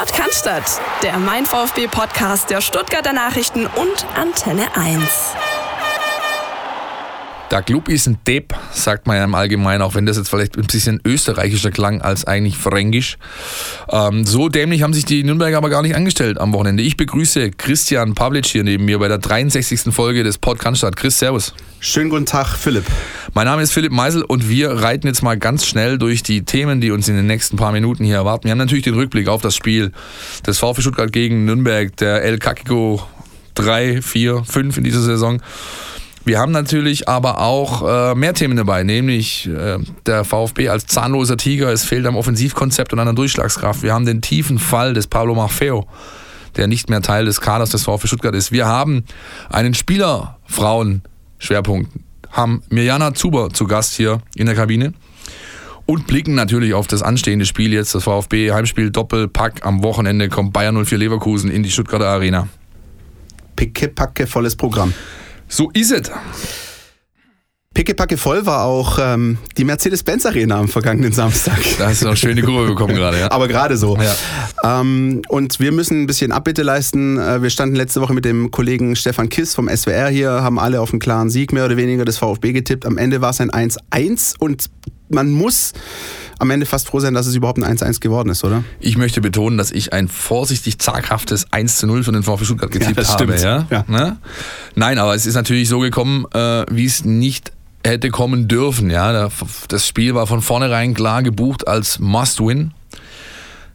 Podcast, der Mein VfB Podcast der Stuttgarter Nachrichten und Antenne 1. Der Club ist ein Depp, sagt man ja im Allgemeinen, auch wenn das jetzt vielleicht ein bisschen österreichischer klang als eigentlich fränkisch. Ähm, so dämlich haben sich die Nürnberger aber gar nicht angestellt am Wochenende. Ich begrüße Christian Pavlic hier neben mir bei der 63. Folge des Podcast. Chris, Servus. Schönen guten Tag, Philipp. Mein Name ist Philipp Meisel und wir reiten jetzt mal ganz schnell durch die Themen, die uns in den nächsten paar Minuten hier erwarten. Wir haben natürlich den Rückblick auf das Spiel des VfB Stuttgart gegen Nürnberg, der El Kakiko 3, 4, 5 in dieser Saison. Wir haben natürlich aber auch äh, mehr Themen dabei, nämlich äh, der VfB als zahnloser Tiger. Es fehlt am Offensivkonzept und an der Durchschlagskraft. Wir haben den tiefen Fall des Pablo Maffeo, der nicht mehr Teil des Kaders des VfB Stuttgart ist. Wir haben einen Spielerfrauen-Schwerpunkt, haben Mirjana Zuber zu Gast hier in der Kabine und blicken natürlich auf das anstehende Spiel jetzt, das VfB Heimspiel Doppelpack am Wochenende kommt Bayern 04 Leverkusen in die Stuttgarter Arena. Picke, packe, volles Programm. So ist es. Pickepacke voll war auch ähm, die Mercedes-Benz Arena am vergangenen Samstag. Da hast du noch schöne Kurve bekommen gerade, ja. Aber gerade so. Ja. Ähm, und wir müssen ein bisschen Abbitte leisten. Äh, wir standen letzte Woche mit dem Kollegen Stefan Kiss vom SWR hier, haben alle auf einen klaren Sieg mehr oder weniger des VfB getippt. Am Ende war es ein 1-1 und man muss am Ende fast froh sein, dass es überhaupt ein 1-1 geworden ist, oder? Ich möchte betonen, dass ich ein vorsichtig zaghaftes 1 0 von den VfB Stuttgart getippt ja, habe. Ja? Ja. Ne? Nein, aber es ist natürlich so gekommen, äh, wie es nicht hätte kommen dürfen. Ja? Das Spiel war von vornherein klar gebucht als Must-Win.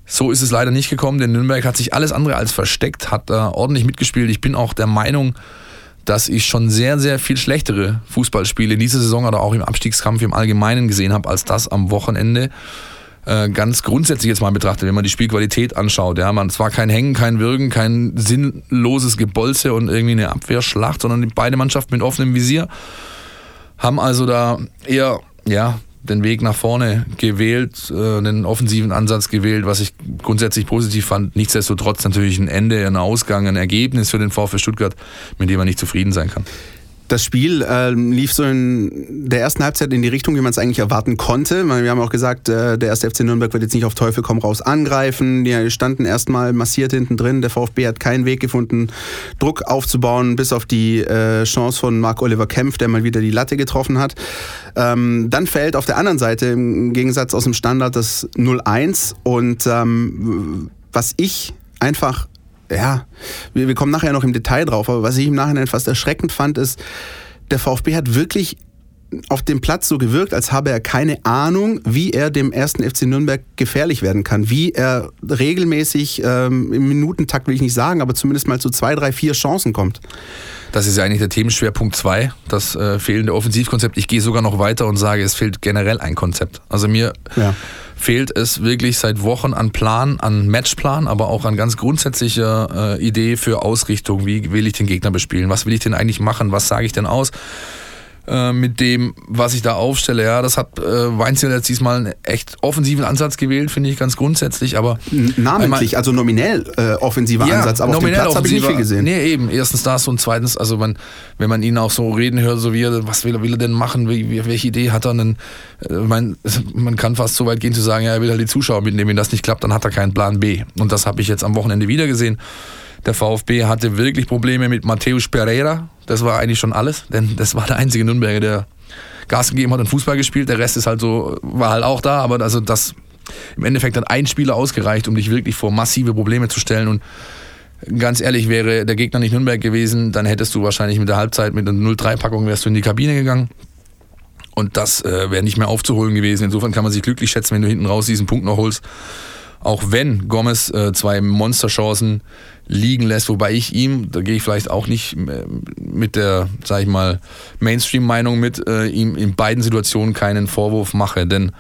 So ist es leider nicht gekommen, denn Nürnberg hat sich alles andere als versteckt, hat da ordentlich mitgespielt. Ich bin auch der Meinung, dass ich schon sehr, sehr viel schlechtere Fußballspiele in dieser Saison oder auch im Abstiegskampf im Allgemeinen gesehen habe als das am Wochenende. Äh, ganz grundsätzlich jetzt mal betrachtet, wenn man die Spielqualität anschaut. Ja, man, es war kein Hängen, kein Würgen, kein sinnloses Gebolze und irgendwie eine Abwehrschlacht, sondern beide Mannschaften mit offenem Visier haben also da eher ja, den Weg nach vorne gewählt, äh, einen offensiven Ansatz gewählt, was ich grundsätzlich positiv fand. Nichtsdestotrotz natürlich ein Ende, ein Ausgang, ein Ergebnis für den VfB Stuttgart, mit dem man nicht zufrieden sein kann das Spiel äh, lief so in der ersten Halbzeit in die Richtung, wie man es eigentlich erwarten konnte. Wir haben auch gesagt, äh, der erste FC Nürnberg wird jetzt nicht auf Teufel komm raus angreifen. Die standen erstmal massiert hinten drin. Der VfB hat keinen Weg gefunden, Druck aufzubauen, bis auf die äh, Chance von Marc-Oliver Kempf, der mal wieder die Latte getroffen hat. Ähm, dann fällt auf der anderen Seite im Gegensatz aus dem Standard das 0-1 und ähm, was ich einfach ja, wir, wir kommen nachher noch im Detail drauf, aber was ich im Nachhinein fast erschreckend fand, ist, der VfB hat wirklich auf dem Platz so gewirkt, als habe er keine Ahnung, wie er dem ersten FC Nürnberg gefährlich werden kann, wie er regelmäßig ähm, im Minutentakt will ich nicht sagen, aber zumindest mal zu zwei, drei, vier Chancen kommt. Das ist ja eigentlich der Themenschwerpunkt 2, das äh, fehlende Offensivkonzept. Ich gehe sogar noch weiter und sage, es fehlt generell ein Konzept. Also mir ja fehlt es wirklich seit Wochen an Plan, an Matchplan, aber auch an ganz grundsätzlicher äh, Idee für Ausrichtung. Wie will ich den Gegner bespielen? Was will ich denn eigentlich machen? Was sage ich denn aus? Äh, mit dem, was ich da aufstelle. Ja, das hat äh, Weinzel jetzt diesmal einen echt offensiven Ansatz gewählt, finde ich ganz grundsätzlich. Aber namentlich, einmal, also nominell äh, offensiver ja, Ansatz, aber auf dem Platz habe ich nicht viel gesehen. Nee, eben. Erstens das und zweitens, also man, wenn man ihn auch so reden hört, so wie er, was will, will er denn machen, wie, wie, welche Idee hat er denn? Äh, man, man kann fast so weit gehen zu sagen, ja, er will halt die Zuschauer mitnehmen. Wenn das nicht klappt, dann hat er keinen Plan B. Und das habe ich jetzt am Wochenende wieder gesehen. Der VfB hatte wirklich Probleme mit Matthäus Pereira. Das war eigentlich schon alles, denn das war der einzige Nürnberger, der Gas gegeben hat und Fußball gespielt. Der Rest ist halt so, war halt auch da, aber also das im Endeffekt hat ein Spieler ausgereicht, um dich wirklich vor massive Probleme zu stellen. Und ganz ehrlich, wäre der Gegner nicht Nürnberg gewesen, dann hättest du wahrscheinlich mit der Halbzeit mit einer 0-3-Packung wärst du in die Kabine gegangen. Und das äh, wäre nicht mehr aufzuholen gewesen. Insofern kann man sich glücklich schätzen, wenn du hinten raus diesen Punkt noch holst. Auch wenn Gomez äh, zwei Monsterchancen liegen lässt, wobei ich ihm, da gehe ich vielleicht auch nicht äh, mit der, sag ich mal, Mainstream-Meinung mit, äh, ihm in beiden Situationen keinen Vorwurf mache. Denn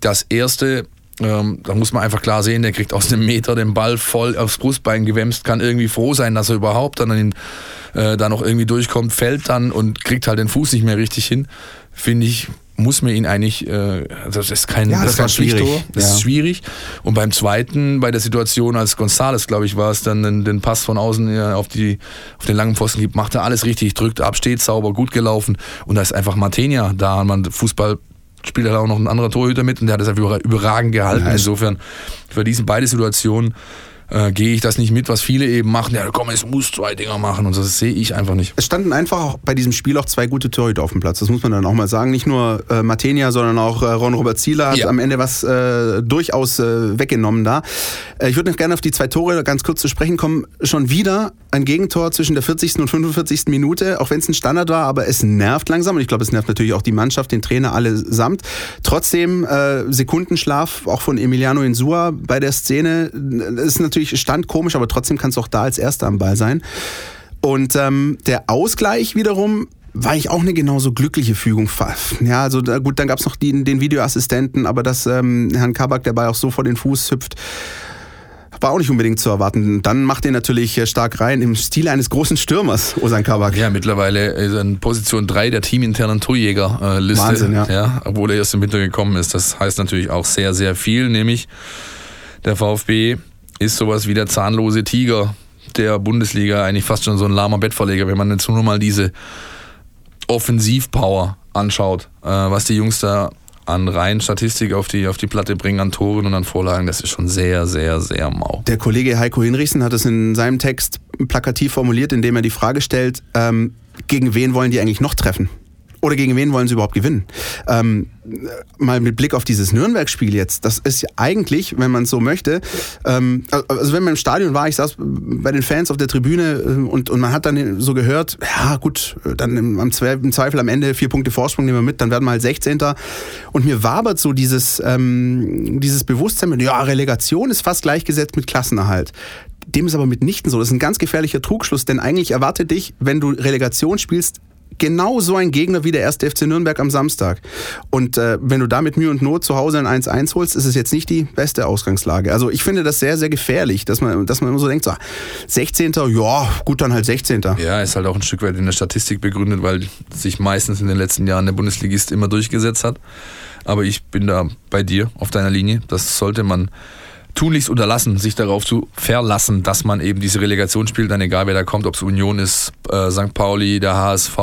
das erste, ähm, da muss man einfach klar sehen, der kriegt aus einem Meter den Ball voll aufs Brustbein gewämst, kann irgendwie froh sein, dass er überhaupt dann in, äh, da noch irgendwie durchkommt, fällt dann und kriegt halt den Fuß nicht mehr richtig hin. Finde ich muss man ihn eigentlich, äh, also das ist kein, ja, das, das ist schwierig. Das ja. ist schwierig. Und beim zweiten, bei der Situation, als Gonzales, glaube ich, war es dann den, den Pass von außen auf, die, auf den langen Pfosten gibt, macht er alles richtig, drückt ab, steht sauber, gut gelaufen. Und da ist einfach Martenia da. Man Fußball spielt halt auch noch ein anderer Torhüter mit und der hat das einfach überragend gehalten. Ja, Insofern für diese beide Situationen äh, gehe ich das nicht mit, was viele eben machen. Ja, komm, es muss zwei Dinger machen und das sehe ich einfach nicht. Es standen einfach auch bei diesem Spiel auch zwei gute Torhüter auf dem Platz, das muss man dann auch mal sagen. Nicht nur äh, Matenia, sondern auch äh, Ron-Robert Zieler hat ja. am Ende was äh, durchaus äh, weggenommen da. Äh, ich würde noch gerne auf die zwei Tore ganz kurz zu sprechen kommen. Schon wieder ein Gegentor zwischen der 40. und 45. Minute, auch wenn es ein Standard war, aber es nervt langsam und ich glaube, es nervt natürlich auch die Mannschaft, den Trainer allesamt. Trotzdem äh, Sekundenschlaf auch von Emiliano Insua bei der Szene. Ist natürlich stand komisch, aber trotzdem kannst du auch da als Erster am Ball sein. Und ähm, der Ausgleich wiederum war ich auch eine genauso glückliche Fügung. Ja, also da, gut, dann gab es noch die, den Videoassistenten, aber dass ähm, Herrn Kabak dabei auch so vor den Fuß hüpft, war auch nicht unbedingt zu erwarten. Dann macht er natürlich äh, stark rein im Stil eines großen Stürmers, Osan Kabak. Ja, mittlerweile ist er in Position 3 der teaminternen Torjägerliste. Wahnsinn, ja. ja. Obwohl er erst im Winter gekommen ist. Das heißt natürlich auch sehr, sehr viel, nämlich der VfB ist sowas wie der zahnlose Tiger der Bundesliga, eigentlich fast schon so ein lahmer Bettverleger, wenn man jetzt nur mal diese Offensivpower anschaut, äh, was die Jungs da an rein Statistik auf die, auf die Platte bringen, an Toren und an Vorlagen, das ist schon sehr, sehr, sehr mau. Der Kollege Heiko Hinrichsen hat es in seinem Text plakativ formuliert, indem er die Frage stellt, ähm, gegen wen wollen die eigentlich noch treffen? Oder gegen wen wollen sie überhaupt gewinnen? Ähm, mal mit Blick auf dieses Nürnberg-Spiel jetzt, das ist ja eigentlich, wenn man es so möchte, ähm, also wenn man im Stadion war, ich saß bei den Fans auf der Tribüne äh, und, und man hat dann so gehört, ja gut, dann im, im Zweifel am Ende vier Punkte Vorsprung nehmen wir mit, dann werden wir halt 16. Und mir wabert so dieses, ähm, dieses Bewusstsein, ja, Relegation ist fast gleichgesetzt mit Klassenerhalt. Dem ist aber mitnichten so. Das ist ein ganz gefährlicher Trugschluss, denn eigentlich erwartet dich, wenn du Relegation spielst, genau so ein Gegner wie der erste FC Nürnberg am Samstag. Und äh, wenn du da mit Mühe und Not zu Hause ein 1-1 holst, ist es jetzt nicht die beste Ausgangslage. Also ich finde das sehr, sehr gefährlich, dass man, dass man immer so denkt, so 16. ja, gut, dann halt 16. Ja, ist halt auch ein Stück weit in der Statistik begründet, weil sich meistens in den letzten Jahren der Bundesligist immer durchgesetzt hat. Aber ich bin da bei dir auf deiner Linie. Das sollte man tunlichst unterlassen, sich darauf zu verlassen, dass man eben diese Relegation spielt, dann egal wer da kommt, ob es Union ist, äh, St. Pauli, der HSV,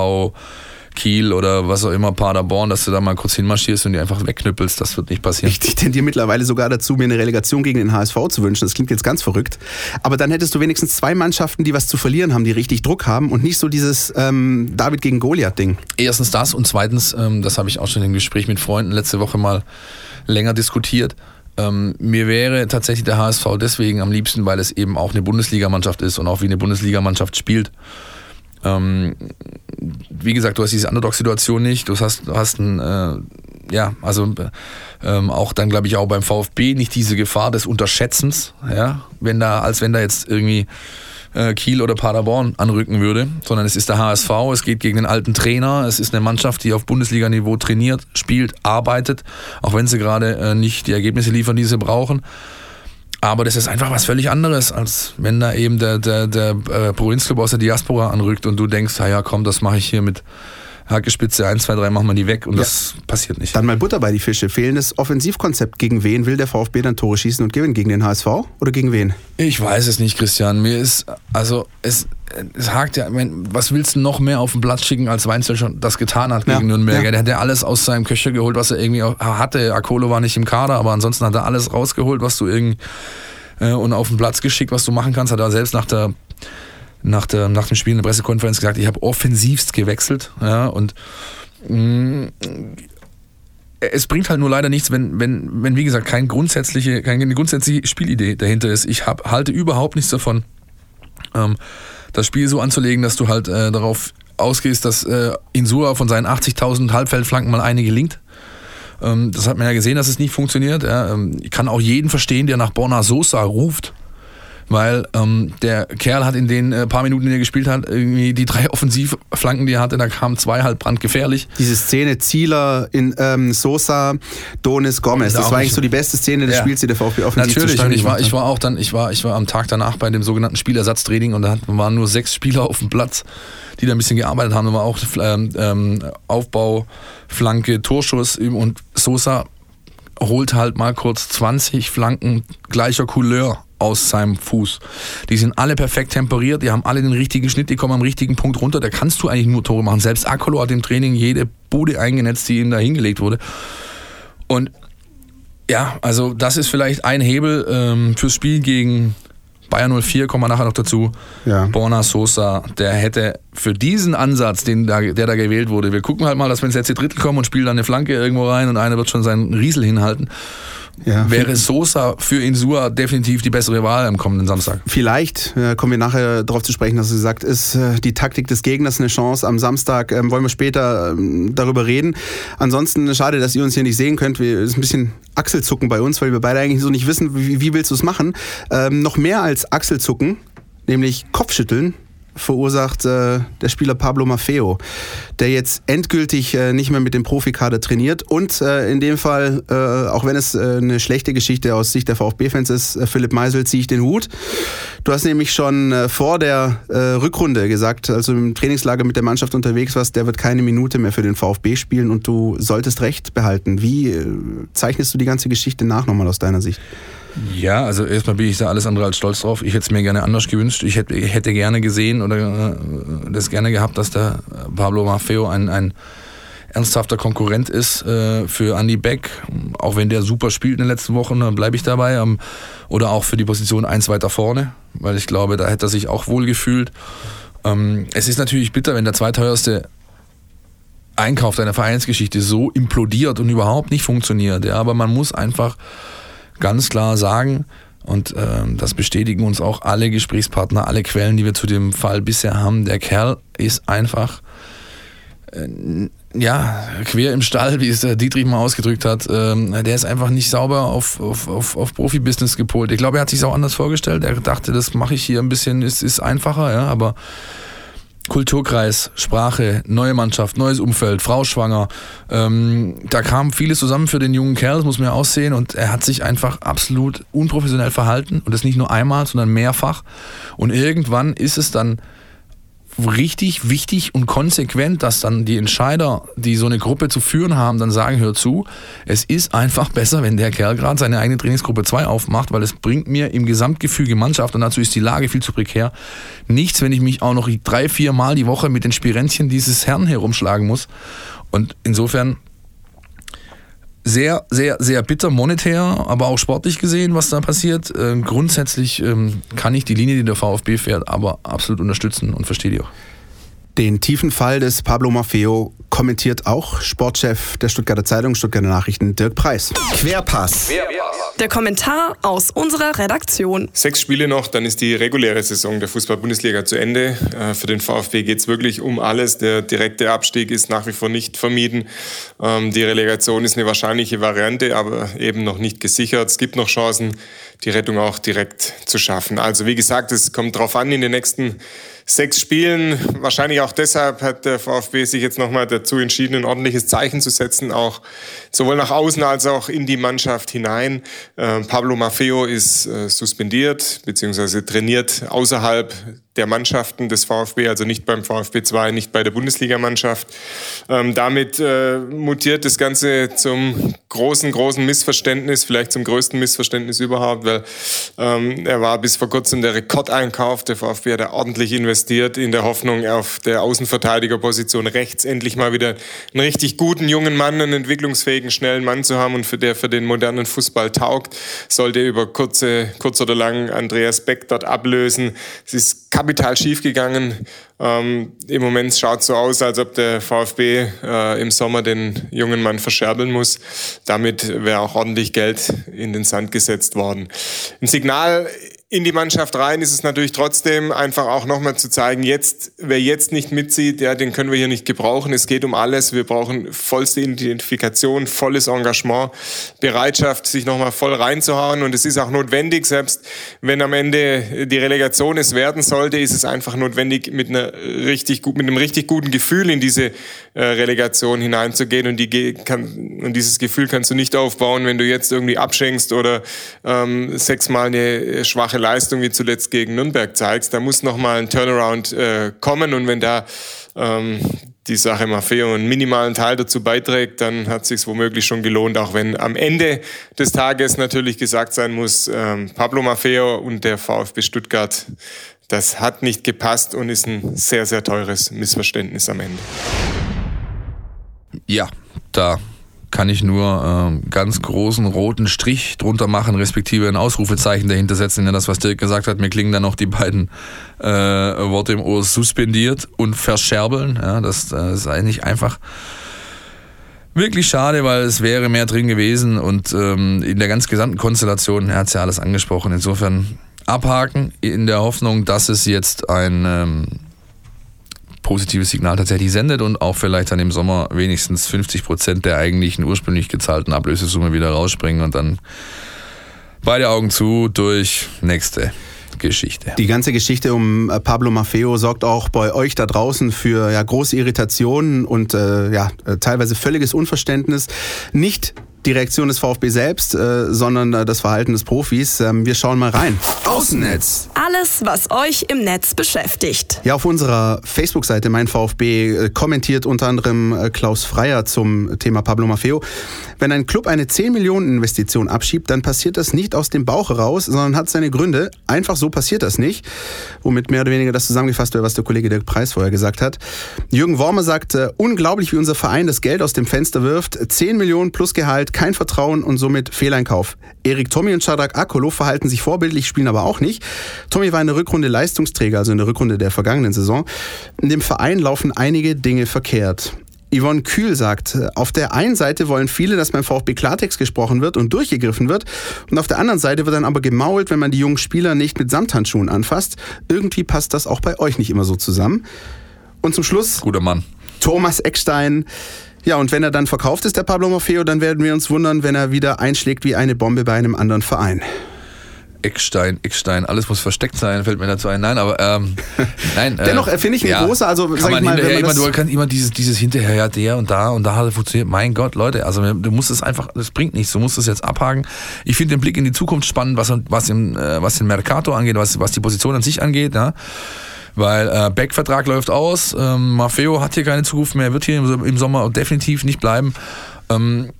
Kiel oder was auch immer, Paderborn, dass du da mal kurz hinmarschierst und die einfach wegknüppelst. Das wird nicht passieren. Ich tendiere mittlerweile sogar dazu, mir eine Relegation gegen den HSV zu wünschen. Das klingt jetzt ganz verrückt. Aber dann hättest du wenigstens zwei Mannschaften, die was zu verlieren haben, die richtig Druck haben und nicht so dieses ähm, David gegen Goliath-Ding. Erstens das und zweitens, ähm, das habe ich auch schon im Gespräch mit Freunden letzte Woche mal länger diskutiert ähm, mir wäre tatsächlich der HSV deswegen am liebsten, weil es eben auch eine Bundesligamannschaft ist und auch wie eine Bundesligamannschaft spielt. Ähm, wie gesagt, du hast diese Underdog-Situation nicht. Du hast, du hast ein, äh, ja, also ähm, auch dann glaube ich auch beim VfB nicht diese Gefahr des Unterschätzens, ja, wenn da, als wenn da jetzt irgendwie äh, Kiel oder Paderborn anrücken würde, sondern es ist der HSV, es geht gegen den alten Trainer, es ist eine Mannschaft, die auf Bundesliga-Niveau trainiert, spielt, arbeitet, auch wenn sie gerade äh, nicht die Ergebnisse liefern, die sie brauchen. Aber das ist einfach was völlig anderes, als wenn da eben der, der, der äh, Provinzclub aus der Diaspora anrückt und du denkst, ja komm, das mache ich hier mit Hackespitze 1, 2, 3 machen wir die weg und ja. das passiert nicht. Dann mal Butter bei die Fische. Fehlendes Offensivkonzept. Gegen wen will der VfB dann Tore schießen und gewinnen? Gegen den HSV oder gegen wen? Ich weiß es nicht, Christian. Mir ist, also es, es hakt ja, was willst du noch mehr auf den Platz schicken, als Weinzel schon das getan hat gegen ja, Nürnberg? Ja. Der hat ja alles aus seinem Köcher geholt, was er irgendwie hatte. Akolo war nicht im Kader, aber ansonsten hat er alles rausgeholt, was du irgendwie äh, und auf den Platz geschickt, was du machen kannst. Hat er selbst nach der nach, der, nach dem Spiel in der Pressekonferenz gesagt, ich habe offensivst gewechselt. Ja, und mh, mm, es bringt halt nur leider nichts, wenn, wenn, wenn wie gesagt, kein grundsätzliche, keine grundsätzliche Spielidee dahinter ist. Ich hab, halte überhaupt nichts davon, ähm, das Spiel so anzulegen, dass du halt äh, darauf ausgehst, dass äh, Insua von seinen 80.000 Halbfeldflanken mal eine gelingt. Ähm, das hat man ja gesehen, dass es nicht funktioniert. Ähm, ich kann auch jeden verstehen, der nach Borna Sosa ruft weil ähm, der Kerl hat in den äh, paar Minuten, die er gespielt hat, irgendwie die drei Offensivflanken, die er hatte, da kamen zwei halt brandgefährlich. Diese Szene Zieler in ähm, Sosa, Donis, Gomez, das war eigentlich so die beste Szene des ja. Spiels, die der VfB offensiv Natürlich, und ich war, ich war auch dann, ich war, ich war am Tag danach bei dem sogenannten Spielersatztraining und da waren nur sechs Spieler auf dem Platz, die da ein bisschen gearbeitet haben. Da war auch ähm, ähm Aufbau, Flanke, Torschuss und Sosa holt halt mal kurz 20 Flanken gleicher Couleur aus seinem Fuß. Die sind alle perfekt temperiert, die haben alle den richtigen Schnitt, die kommen am richtigen Punkt runter. Da kannst du eigentlich nur Tore machen. Selbst Akolo hat im Training jede Bude eingenetzt, die ihm da hingelegt wurde. Und Ja, also das ist vielleicht ein Hebel ähm, fürs Spiel gegen Bayern 04, kommen wir nachher noch dazu. Ja. Borna Sosa, der hätte für diesen Ansatz, den da, der da gewählt wurde, wir gucken halt mal, dass wir ins letzte Drittel kommen und spielen dann eine Flanke irgendwo rein und einer wird schon seinen Riesel hinhalten ja, wäre Sosa für Insua definitiv die bessere Wahl am kommenden Samstag. Vielleicht äh, kommen wir nachher darauf zu sprechen, dass du gesagt ist äh, die Taktik des Gegners eine Chance. Am Samstag ähm, wollen wir später ähm, darüber reden. Ansonsten schade, dass ihr uns hier nicht sehen könnt. Es ist ein bisschen Achselzucken bei uns, weil wir beide eigentlich so nicht wissen, wie, wie willst du es machen. Ähm, noch mehr als Achselzucken, nämlich Kopfschütteln verursacht äh, der Spieler Pablo Maffeo, der jetzt endgültig äh, nicht mehr mit dem Profikader trainiert und äh, in dem Fall, äh, auch wenn es äh, eine schlechte Geschichte aus Sicht der VfB-Fans ist, äh, Philipp Meisel ziehe ich den Hut. Du hast nämlich schon vor der Rückrunde gesagt, also im Trainingslager mit der Mannschaft unterwegs warst, der wird keine Minute mehr für den VfB spielen und du solltest Recht behalten. Wie zeichnest du die ganze Geschichte nach nochmal aus deiner Sicht? Ja, also erstmal bin ich da alles andere als stolz drauf. Ich hätte es mir gerne anders gewünscht. Ich hätte, hätte gerne gesehen oder äh, das gerne gehabt, dass der Pablo Maffeo ein, ein ernsthafter Konkurrent ist äh, für Andy Beck. Auch wenn der super spielt in den letzten Wochen, dann bleibe ich dabei. Ähm, oder auch für die Position eins weiter vorne, weil ich glaube, da hätte er sich auch wohl gefühlt. Ähm, es ist natürlich bitter, wenn der zweiteuerste Einkauf deiner Vereinsgeschichte so implodiert und überhaupt nicht funktioniert. Ja, aber man muss einfach ganz klar sagen, und äh, das bestätigen uns auch alle Gesprächspartner, alle Quellen, die wir zu dem Fall bisher haben. Der Kerl ist einfach äh, ja, quer im Stall, wie es der Dietrich mal ausgedrückt hat. Ähm, der ist einfach nicht sauber auf, auf, auf, auf Profibusiness gepolt. Ich glaube, er hat sich auch anders vorgestellt. Er dachte, das mache ich hier ein bisschen, ist, ist einfacher, ja, aber Kulturkreis, Sprache, neue Mannschaft, neues Umfeld, Frau schwanger. Ähm, da kam vieles zusammen für den jungen Kerl, das muss man ja aussehen. Und er hat sich einfach absolut unprofessionell verhalten. Und das nicht nur einmal, sondern mehrfach. Und irgendwann ist es dann richtig wichtig und konsequent, dass dann die Entscheider, die so eine Gruppe zu führen haben, dann sagen, hör zu, es ist einfach besser, wenn der Kerl gerade seine eigene Trainingsgruppe 2 aufmacht, weil es bringt mir im Gesamtgefüge Mannschaft, und dazu ist die Lage viel zu prekär, nichts, wenn ich mich auch noch drei, vier Mal die Woche mit den Spirenzchen dieses Herrn herumschlagen muss. Und insofern sehr, sehr, sehr bitter monetär, aber auch sportlich gesehen, was da passiert. Ähm, grundsätzlich ähm, kann ich die Linie, die der VfB fährt, aber absolut unterstützen und verstehe die auch. Den tiefen Fall des Pablo Maffeo kommentiert auch Sportchef der Stuttgarter Zeitung, Stuttgarter Nachrichten, Dirk Preis. Querpass. Der Kommentar aus unserer Redaktion. Sechs Spiele noch, dann ist die reguläre Saison der Fußball-Bundesliga zu Ende. Äh, für den VfB geht es wirklich um alles. Der direkte Abstieg ist nach wie vor nicht vermieden. Ähm, die Relegation ist eine wahrscheinliche Variante, aber eben noch nicht gesichert. Es gibt noch Chancen, die Rettung auch direkt zu schaffen. Also wie gesagt, es kommt darauf an, in den nächsten sechs Spielen. Wahrscheinlich auch deshalb hat der VfB sich jetzt nochmal dazu entschieden, ein ordentliches Zeichen zu setzen, auch sowohl nach außen als auch in die Mannschaft hinein. Äh, Pablo Maffeo ist äh, suspendiert bzw. trainiert außerhalb der Mannschaften des VfB, also nicht beim VfB 2, nicht bei der Bundesligamannschaft. Ähm, damit äh, mutiert das Ganze zum großen, großen Missverständnis, vielleicht zum größten Missverständnis überhaupt, weil ähm, er war bis vor kurzem der Rekordeinkauf. Der VfB hat er ordentlich investiert in der Hoffnung, auf der Außenverteidigerposition rechts endlich mal wieder einen richtig guten jungen Mann, einen entwicklungsfähigen, schnellen Mann zu haben und für der für den modernen Fußball taugt, sollte über kurze, kurz oder lang Andreas Beck dort ablösen. Es ist kapital schiefgegangen. Ähm, Im Moment schaut so aus, als ob der VfB äh, im Sommer den jungen Mann verscherbeln muss. Damit wäre auch ordentlich Geld in den Sand gesetzt worden. Ein Signal in die Mannschaft rein ist es natürlich trotzdem einfach auch nochmal zu zeigen, jetzt, wer jetzt nicht mitzieht, ja, den können wir hier nicht gebrauchen. Es geht um alles. Wir brauchen vollste Identifikation, volles Engagement, Bereitschaft, sich nochmal voll reinzuhauen. Und es ist auch notwendig, selbst wenn am Ende die Relegation es werden sollte, ist es einfach notwendig, mit einer richtig gut, mit einem richtig guten Gefühl in diese äh, Relegation hineinzugehen. Und die kann, und dieses Gefühl kannst du nicht aufbauen, wenn du jetzt irgendwie abschenkst oder ähm, sechsmal eine schwache starke Leistung wie zuletzt gegen Nürnberg zeigst, da muss nochmal ein Turnaround äh, kommen und wenn da ähm, die Sache Maffeo einen minimalen Teil dazu beiträgt, dann hat es sich womöglich schon gelohnt, auch wenn am Ende des Tages natürlich gesagt sein muss, ähm, Pablo Maffeo und der VfB Stuttgart, das hat nicht gepasst und ist ein sehr, sehr teures Missverständnis am Ende. Ja, da kann ich nur äh, ganz großen roten Strich drunter machen, respektive ein Ausrufezeichen dahinter setzen. Denn das, was Dirk gesagt hat, mir klingen dann noch die beiden äh, Worte im Ohr suspendiert und verscherbeln. Ja, das, das ist eigentlich einfach wirklich schade, weil es wäre mehr drin gewesen und ähm, in der ganz gesamten Konstellation, er hat es ja alles angesprochen, insofern abhaken in der Hoffnung, dass es jetzt ein ähm, positives Signal tatsächlich sendet und auch vielleicht dann im Sommer wenigstens 50 Prozent der eigentlichen ursprünglich gezahlten Ablösesumme wieder rausspringen und dann beide Augen zu durch nächste Geschichte. Die ganze Geschichte um äh, Pablo Maffeo sorgt auch bei euch da draußen für ja, große Irritationen und äh, ja, äh, teilweise völliges Unverständnis. Nicht die Reaktion des VfB selbst, äh, sondern äh, das Verhalten des Profis. Ähm, wir schauen mal rein. Außennetz. Alles, was euch im Netz beschäftigt. Ja, auf unserer Facebook-Seite Mein VfB äh, kommentiert unter anderem äh, Klaus Freier zum Thema Pablo Maffeo. Wenn ein Club eine 10 Millionen Investition abschiebt, dann passiert das nicht aus dem Bauch heraus, sondern hat seine Gründe. Einfach so passiert das nicht. Womit mehr oder weniger das zusammengefasst wird, was der Kollege Dirk Preis vorher gesagt hat. Jürgen Wormer sagt, äh, unglaublich, wie unser Verein das Geld aus dem Fenster wirft. 10 Millionen plus Gehalt, kein Vertrauen und somit Fehleinkauf. Erik Tommy und Shadrach Akolo verhalten sich vorbildlich, spielen aber auch nicht. Tommy war in der Rückrunde Leistungsträger, also in der Rückrunde der vergangenen Saison. In dem Verein laufen einige Dinge verkehrt. Yvonne Kühl sagt, auf der einen Seite wollen viele, dass beim VfB Klartext gesprochen wird und durchgegriffen wird und auf der anderen Seite wird dann aber gemault, wenn man die jungen Spieler nicht mit Samthandschuhen anfasst. Irgendwie passt das auch bei euch nicht immer so zusammen. Und zum Schluss... Guter Mann. Thomas Eckstein. Ja, und wenn er dann verkauft ist, der Pablo Maffeo, dann werden wir uns wundern, wenn er wieder einschlägt wie eine Bombe bei einem anderen Verein. Eckstein, Eckstein, alles muss versteckt sein, fällt mir dazu ein. Nein, aber ähm, nein. Äh, Dennoch finde ich ein ja, großer, also sag ich mal, wenn immer, du kannst immer dieses, dieses hinterher, ja, der und da und da hat er funktioniert. Mein Gott, Leute, also du musst es einfach, das bringt nichts, du musst es jetzt abhaken. Ich finde den Blick in die Zukunft spannend, was, was, im, äh, was den Mercato angeht, was, was die Position an sich angeht, ja. Weil äh, Beck-Vertrag läuft aus, ähm, Maffeo hat hier keine Zukunft mehr, wird hier im, Sommer definitiv nicht bleiben. Ähm,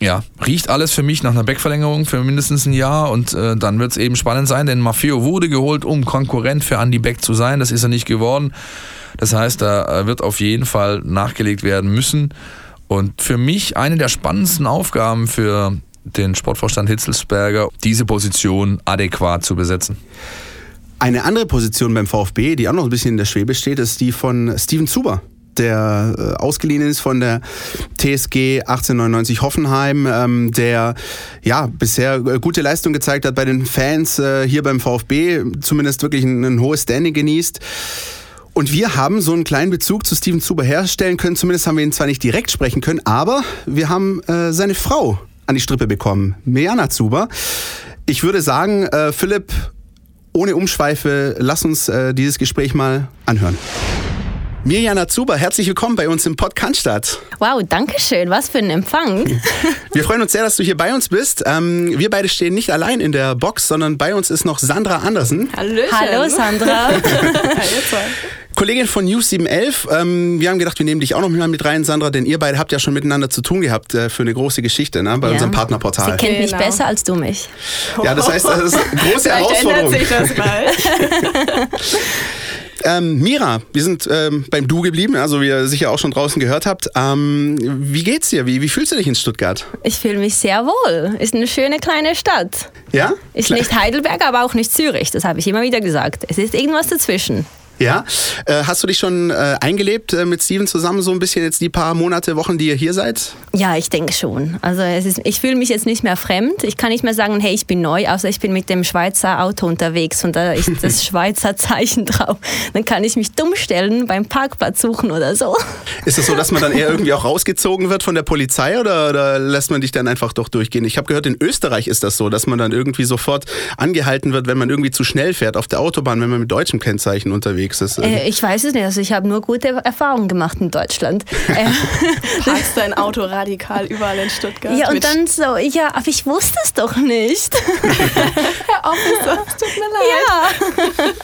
ja, riecht alles für mich nach einer Backverlängerung für mindestens ein Jahr und äh, dann wird es eben spannend sein, denn Maffeo wurde geholt, um Konkurrent für Andy Beck zu sein. Das ist er nicht geworden. Das heißt, da äh, wird auf jeden Fall nachgelegt werden müssen. Und für mich eine der spannendsten Aufgaben für den Sportvorstand Hitzelsberger, diese Position adäquat zu besetzen. Eine andere Position beim VfB, die auch noch ein bisschen in der Schwebe steht, ist die von Steven Zuber der äh, ausgeliehen ist von der TSG 1899 Hoffenheim, ähm, der ja bisher äh, gute Leistung gezeigt hat bei den Fans äh, hier beim VfB, zumindest wirklich ein, ein hohes Standing genießt. Und wir haben so einen kleinen Bezug zu Steven Zuber herstellen können. Zumindest haben wir ihn zwar nicht direkt sprechen können, aber wir haben äh, seine Frau an die Strippe bekommen, Mirjana Zuber. Ich würde sagen, äh, Philipp, ohne Umschweife, lass uns äh, dieses Gespräch mal anhören. Mirjana Zuber, herzlich willkommen bei uns im Podcast. Wow, danke schön. Was für ein Empfang. Wir freuen uns sehr, dass du hier bei uns bist. Ähm, wir beide stehen nicht allein in der Box, sondern bei uns ist noch Sandra Andersen. Hallöchen. Hallo Sandra. Kollegin von News 711. Ähm, wir haben gedacht, wir nehmen dich auch noch mal mit rein, Sandra, denn ihr beide habt ja schon miteinander zu tun gehabt äh, für eine große Geschichte ne, bei ja. unserem Partnerportal. Sie kennt mich genau. besser als du mich. Ja, das heißt, das ist eine große Herausforderung. Sich das gleich. Ähm, Mira, wir sind ähm, beim Du geblieben, also wie ihr sicher auch schon draußen gehört habt. Ähm, wie geht's dir? Wie, wie fühlst du dich in Stuttgart? Ich fühle mich sehr wohl. Ist eine schöne kleine Stadt. Ja? Ist nicht Heidelberg, aber auch nicht Zürich. Das habe ich immer wieder gesagt. Es ist irgendwas dazwischen. Ja, äh, hast du dich schon äh, eingelebt äh, mit Steven zusammen so ein bisschen jetzt die paar Monate, Wochen, die ihr hier seid? Ja, ich denke schon. Also ist, ich fühle mich jetzt nicht mehr fremd. Ich kann nicht mehr sagen, hey, ich bin neu, außer ich bin mit dem Schweizer Auto unterwegs und da ist das Schweizer Zeichen drauf. Dann kann ich mich dumm stellen beim Parkplatz suchen oder so. Ist es so, dass man dann eher irgendwie auch rausgezogen wird von der Polizei oder, oder lässt man dich dann einfach doch durchgehen? Ich habe gehört, in Österreich ist das so, dass man dann irgendwie sofort angehalten wird, wenn man irgendwie zu schnell fährt auf der Autobahn, wenn man mit deutschem Kennzeichen unterwegs unterwegs ist? Äh, ich weiß es nicht. Also ich habe nur gute Erfahrungen gemacht in Deutschland. Äh, Parkst dein Auto radikal überall in Stuttgart? Ja, und dann so, ja, aber ich wusste es doch nicht. Herr Officer, es tut mir leid.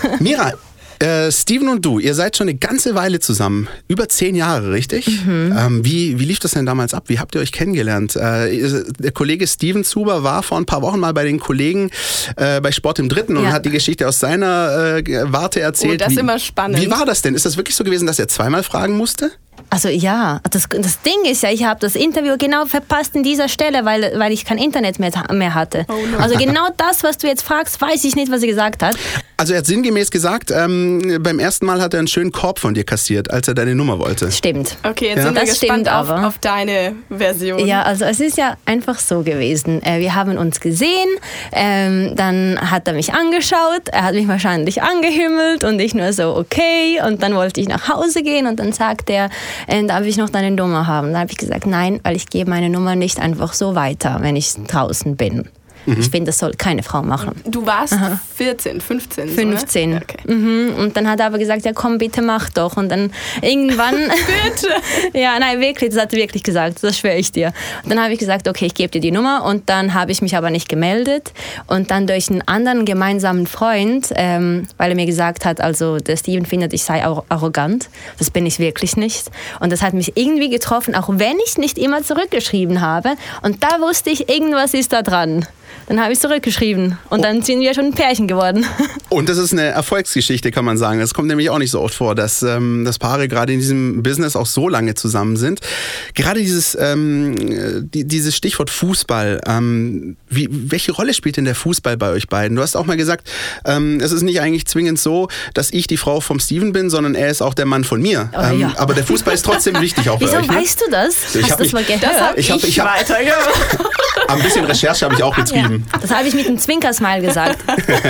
Ja. Mira, Äh, Steven und du, ihr seid schon eine ganze Weile zusammen. Über zehn Jahre, richtig? Mhm. Ähm, wie, wie lief das denn damals ab? Wie habt ihr euch kennengelernt? Äh, der Kollege Steven Zuber war vor ein paar Wochen mal bei den Kollegen äh, bei Sport im Dritten ja. und hat die Geschichte aus seiner äh, Warte erzählt. Oh, das ist immer spannend. Wie war das denn? Ist das wirklich so gewesen, dass er zweimal fragen musste? Also ja, das, das Ding ist ja, ich habe das Interview genau verpasst in dieser Stelle, weil, weil ich kein Internet mehr, mehr hatte. Oh no. Also genau das, was du jetzt fragst, weiß ich nicht, was er gesagt hat. Also er hat sinngemäß gesagt, ähm, beim ersten Mal hat er einen schönen Korb von dir kassiert, als er deine Nummer wollte. Stimmt. Okay, jetzt ja. sind wir das gespannt auf, auf, deine Version. Ja, also es ist ja einfach so gewesen. Äh, wir haben uns gesehen, ähm, dann hat er mich angeschaut, er hat mich wahrscheinlich angehimmelt und ich nur so, okay. Und dann wollte ich nach Hause gehen und dann sagt er, äh, darf ich noch deine Nummer haben? Dann habe ich gesagt, nein, weil ich gebe meine Nummer nicht einfach so weiter, wenn ich draußen bin. Mhm. Ich finde, das soll keine Frau machen. Du warst Aha. 14, 15. 15. So, ne? okay. mhm. Und dann hat er aber gesagt, ja komm, bitte mach doch. Und dann irgendwann. bitte! ja, nein, wirklich, das hat er wirklich gesagt, das schwöre ich dir. Und dann habe ich gesagt, okay, ich gebe dir die Nummer. Und dann habe ich mich aber nicht gemeldet. Und dann durch einen anderen gemeinsamen Freund, ähm, weil er mir gesagt hat, also der Steven findet, ich sei arrogant. Das bin ich wirklich nicht. Und das hat mich irgendwie getroffen, auch wenn ich nicht immer zurückgeschrieben habe. Und da wusste ich, irgendwas ist da dran. Dann habe ich zurückgeschrieben und dann sind wir schon ein Pärchen geworden. Und das ist eine Erfolgsgeschichte, kann man sagen. Das kommt nämlich auch nicht so oft vor, dass, ähm, dass Paare gerade in diesem Business auch so lange zusammen sind. Gerade dieses, ähm, die, dieses Stichwort Fußball. Ähm, wie, welche Rolle spielt denn der Fußball bei euch beiden? Du hast auch mal gesagt, ähm, es ist nicht eigentlich zwingend so, dass ich die Frau vom Steven bin, sondern er ist auch der Mann von mir. Oh, ja. Aber der Fußball ist trotzdem wichtig auch bei Wieso euch. Wieso ne? weißt du das? Ich hast du das mal gehört? Das hab ich, hab, ich, hab, Ein bisschen Recherche habe ich auch getrieben. Ja, das habe ich mit einem Zwinkersmile gesagt.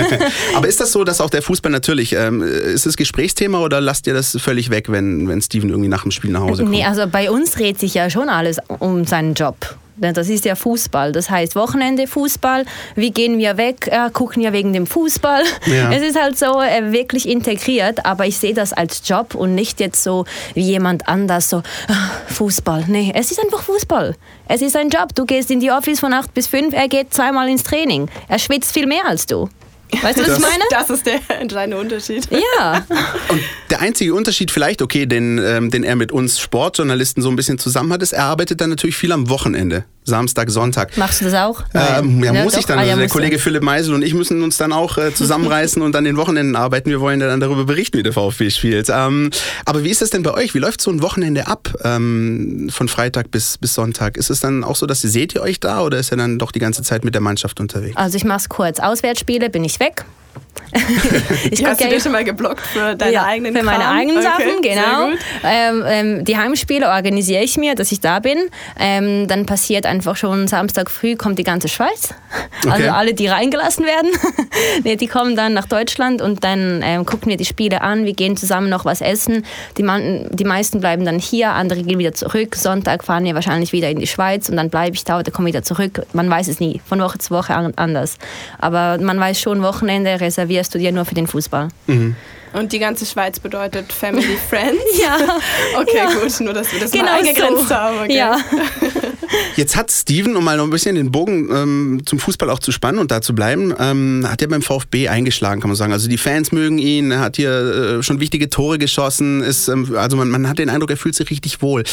Aber ist das so, dass auch der Fußball natürlich, ähm, ist es Gesprächsthema oder lasst ihr das völlig weg, wenn, wenn Steven irgendwie nach dem Spiel nach Hause kommt? Nee, also bei uns dreht sich ja schon alles um seinen Job. Das ist ja Fußball. Das heißt Wochenende Fußball. Wie gehen wir weg? Ja, gucken ja wegen dem Fußball. Ja. Es ist halt so äh, wirklich integriert, aber ich sehe das als Job und nicht jetzt so wie jemand anders so ah, Fußball. Nee, es ist einfach Fußball. Es ist ein Job. Du gehst in die Office von 8 bis 5, er geht zweimal ins Training. Er schwitzt viel mehr als du. Weißt du, was das, ich meine? Das ist der entscheidende Unterschied. Ja. Und der einzige Unterschied vielleicht, okay, den, ähm, den er mit uns Sportjournalisten so ein bisschen zusammen hat, ist, er arbeitet dann natürlich viel am Wochenende. Samstag, Sonntag. Machst du das auch? Ähm, ja, ja, muss doch. ich dann. Ah, ja, also der Kollege du. Philipp Meisel und ich müssen uns dann auch äh, zusammenreißen und an den Wochenenden arbeiten. Wir wollen dann darüber berichten, wie der VfB spielt. Ähm, aber wie ist das denn bei euch? Wie läuft so ein Wochenende ab ähm, von Freitag bis, bis Sonntag? Ist es dann auch so, dass ihr seht ihr euch da oder ist er dann doch die ganze Zeit mit der Mannschaft unterwegs? Also ich mach's kurz. Auswärtsspiele bin ich weg. Ich Hast du dir schon mal geblockt für deine ja, eigenen Für meine Kram? eigenen okay, Sachen, genau. Ähm, ähm, die Heimspiele organisiere ich mir, dass ich da bin. Ähm, dann passiert einfach schon Samstag früh kommt die ganze Schweiz. Also okay. alle, die reingelassen werden. nee, die kommen dann nach Deutschland und dann ähm, gucken wir die Spiele an. Wir gehen zusammen noch was essen. Die, man, die meisten bleiben dann hier, andere gehen wieder zurück. Sonntag fahren wir wahrscheinlich wieder in die Schweiz und dann bleibe ich da oder komme wieder zurück. Man weiß es nie, von Woche zu Woche anders. Aber man weiß schon, Wochenende reservierst du dir nur für den Fußball. Mhm. Und die ganze Schweiz bedeutet Family Friends? ja. Okay, ja. gut, nur dass wir das genau mal eingegrenzt so. haben. Okay. Ja. Jetzt hat Steven, um mal noch ein bisschen den Bogen ähm, zum Fußball auch zu spannen und da zu bleiben, ähm, hat er beim VfB eingeschlagen, kann man sagen. Also die Fans mögen ihn, er hat hier äh, schon wichtige Tore geschossen, ist, ähm, also man, man hat den Eindruck, er fühlt sich richtig wohl.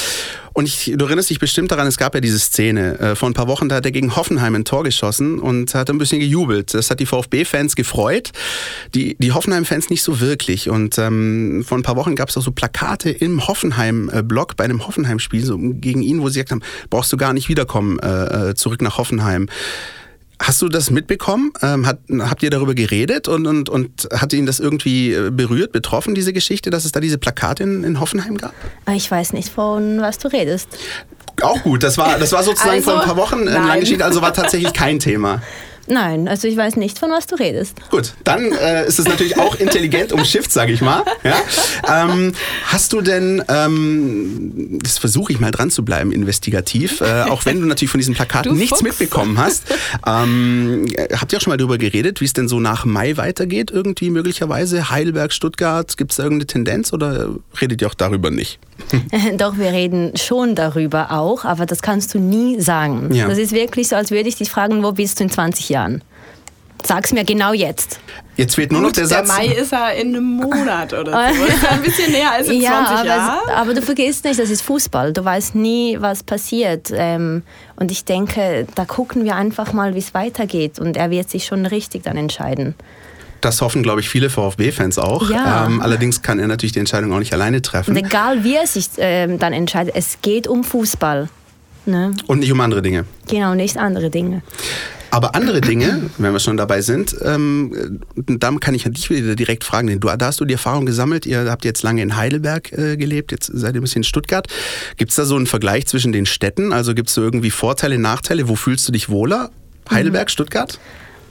Und ich, du erinnerst dich bestimmt daran, es gab ja diese Szene. Äh, vor ein paar Wochen, da hat er gegen Hoffenheim ein Tor geschossen und hat ein bisschen gejubelt. Das hat die VfB-Fans gefreut, die, die Hoffenheim-Fans nicht so wirklich. Und ähm, vor ein paar Wochen gab es auch so Plakate im Hoffenheim-Blog bei einem Hoffenheim-Spiel so gegen ihn, wo sie gesagt haben, brauchst du gar nicht wiederkommen, äh, äh zurück nach Hoffenheim. Hast du das mitbekommen? Ähm, hat, habt ihr darüber geredet und, und, und hat ihn das irgendwie äh, berührt, betroffen, diese Geschichte, dass es da diese Plakate in, in Hoffenheim gab? Ich weiß nicht, von was du redest. Auch gut, das war, das war sozusagen also, vor ein paar Wochen eine lange Geschichte, also war tatsächlich kein Thema. Nein, also ich weiß nicht, von was du redest. Gut, dann äh, ist es natürlich auch intelligent umschifft, sage ich mal. Ja? Ähm, hast du denn, ähm, das versuche ich mal dran zu bleiben, investigativ, äh, auch wenn du natürlich von diesen Plakaten du nichts Fuchs. mitbekommen hast. Ähm, habt ihr auch schon mal darüber geredet, wie es denn so nach Mai weitergeht, irgendwie möglicherweise? Heidelberg, Stuttgart, gibt es da irgendeine Tendenz oder redet ihr auch darüber nicht? Doch, wir reden schon darüber auch, aber das kannst du nie sagen. Ja. Das ist wirklich so, als würde ich dich fragen, wo bist du in 20 Jahren? Sag's mir genau jetzt. Jetzt fehlt nur noch der Satz. Der Mai ist ja in einem Monat oder so. Ein bisschen näher als in ja, 20 aber, Jahren. aber du vergisst nicht, das ist Fußball. Du weißt nie, was passiert. Ähm, und ich denke, da gucken wir einfach mal, wie es weitergeht. Und er wird sich schon richtig dann entscheiden. Das hoffen, glaube ich, viele VfB-Fans auch. Ja. Ähm, allerdings kann er natürlich die Entscheidung auch nicht alleine treffen. Und egal, wie er sich ähm, dann entscheidet, es geht um Fußball. Ne? Und nicht um andere Dinge. Genau, nicht andere Dinge. Aber andere Dinge, wenn wir schon dabei sind, ähm, da kann ich dich wieder direkt fragen, denn du, da hast du die Erfahrung gesammelt, ihr habt jetzt lange in Heidelberg äh, gelebt, jetzt seid ihr ein bisschen in Stuttgart. Gibt es da so einen Vergleich zwischen den Städten? Also gibt es so irgendwie Vorteile, Nachteile? Wo fühlst du dich wohler? Heidelberg, Stuttgart?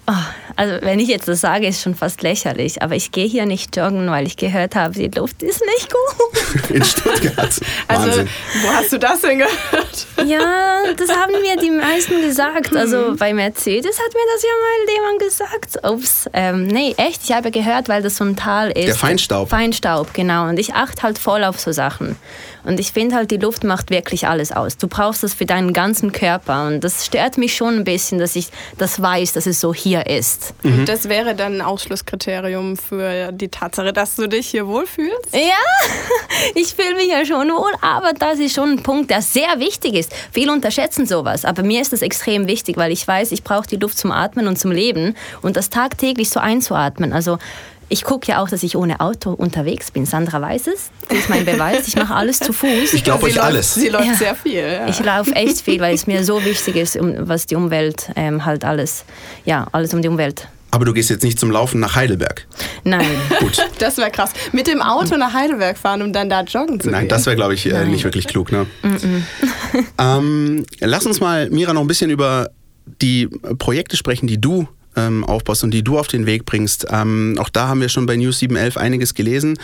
Oh, also wenn ich jetzt das sage, ist schon fast lächerlich. Aber ich gehe hier nicht joggen, weil ich gehört habe, die Luft ist nicht gut. In Stuttgart. Also, Wahnsinn. wo hast du das denn gehört? Ja, das haben mir die meisten gesagt. Also bei Mercedes hat mir das ja mal jemand gesagt. Ups. Ähm, nee, echt, ich habe gehört, weil das so ein Tal ist. Der Feinstaub. Feinstaub, genau. Und ich achte halt voll auf so Sachen. Und ich finde halt, die Luft macht wirklich alles aus. Du brauchst das für deinen ganzen Körper. Und das stört mich schon ein bisschen, dass ich das weiß, dass es so hier ist. Mhm. Das wäre dann ein Ausschlusskriterium für die Tatsache, dass du dich hier wohlfühlst? Ja, ich fühle mich ja schon wohl, aber das ist schon ein Punkt, der sehr wichtig ist. Viele unterschätzen sowas, aber mir ist das extrem wichtig, weil ich weiß, ich brauche die Luft zum Atmen und zum Leben und das tagtäglich so einzuatmen. Also ich gucke ja auch, dass ich ohne Auto unterwegs bin. Sandra weiß es. Das ist mein Beweis. Ich mache alles zu Fuß. Ich glaube euch läuft- alles. Sie läuft Ja. sehr viel. Ja. Ich laufe echt viel, weil es mir so wichtig ist, um, was die Umwelt ähm, halt alles, ja, alles um die Umwelt. Aber du gehst jetzt nicht zum Laufen nach Heidelberg. Nein. Gut. Das wäre krass. Mit dem Auto nach Heidelberg fahren, um dann da joggen zu Nein, gehen. das wäre, glaube ich, äh, nicht wirklich klug. Ne? ähm, lass uns mal, Mira, noch ein bisschen über die Projekte sprechen, die du ähm, aufbaust und die du auf den Weg bringst. Ähm, auch da haben wir schon bei News 711 einiges gelesen.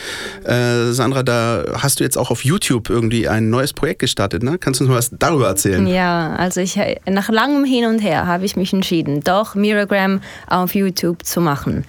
Äh, Sandra, da hast du jetzt auch auf YouTube irgendwie ein neues Projekt gestartet. Ne? Kannst du uns mal was darüber erzählen? Ja, also ich, nach langem Hin und Her habe ich mich entschieden, doch Miragram auf YouTube zu machen.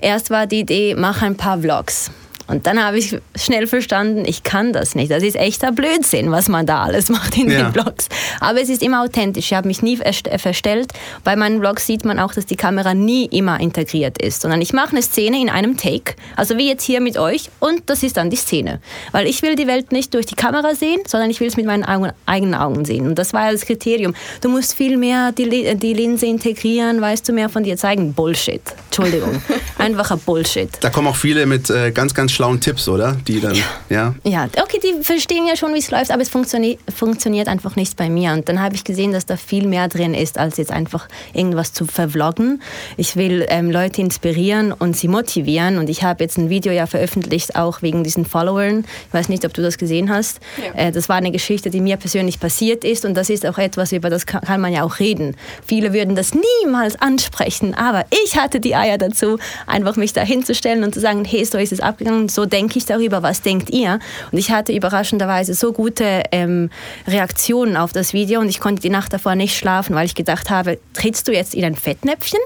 Erst war die Idee, mach ein paar Vlogs. Und dann habe ich schnell verstanden, ich kann das nicht. Das ist echter Blödsinn, was man da alles macht in Ja. den Vlogs. Aber es ist immer authentisch. Ich habe mich nie äh, verstellt. Bei meinen Vlogs sieht man auch, dass die Kamera nie immer integriert ist, sondern ich mache eine Szene in einem Take, also wie jetzt hier mit euch, und das ist dann die Szene. Weil ich will die Welt nicht durch die Kamera sehen, sondern ich will es mit meinen eigenen Augen sehen. Und das war ja das Kriterium. Du musst viel mehr die, Li- die Linse integrieren, weißt du, mehr von dir zeigen. Bullshit. Entschuldigung. Einfacher Bullshit. Da kommen auch viele mit äh, ganz, ganz schlauen Tipps, oder? Die dann, ja. Ja, okay, die verstehen ja schon, wie es läuft, aber es funktioni funktioniert einfach nicht bei mir. Und dann habe ich gesehen, dass da viel mehr drin ist, als jetzt einfach irgendwas zu vervloggen. Ich will ähm, Leute inspirieren und sie motivieren. Und ich habe jetzt ein Video ja veröffentlicht, auch wegen diesen Followern. Ich weiß nicht, ob du das gesehen hast. Ja. Äh, das war eine Geschichte, die mir persönlich passiert ist. Und das ist auch etwas, über das kann, kann man ja auch reden. Viele würden das niemals ansprechen, aber ich hatte die Eier dazu, einfach mich da hinzustellen und zu sagen, hey, so ist es abgegangen, so denke ich darüber, was denkt ihr? Und ich hatte überraschenderweise so gute ähm, Reaktionen auf das Video und ich konnte die Nacht davor nicht schlafen, weil ich gedacht habe, trittst du jetzt in ein Fettnäpfchen?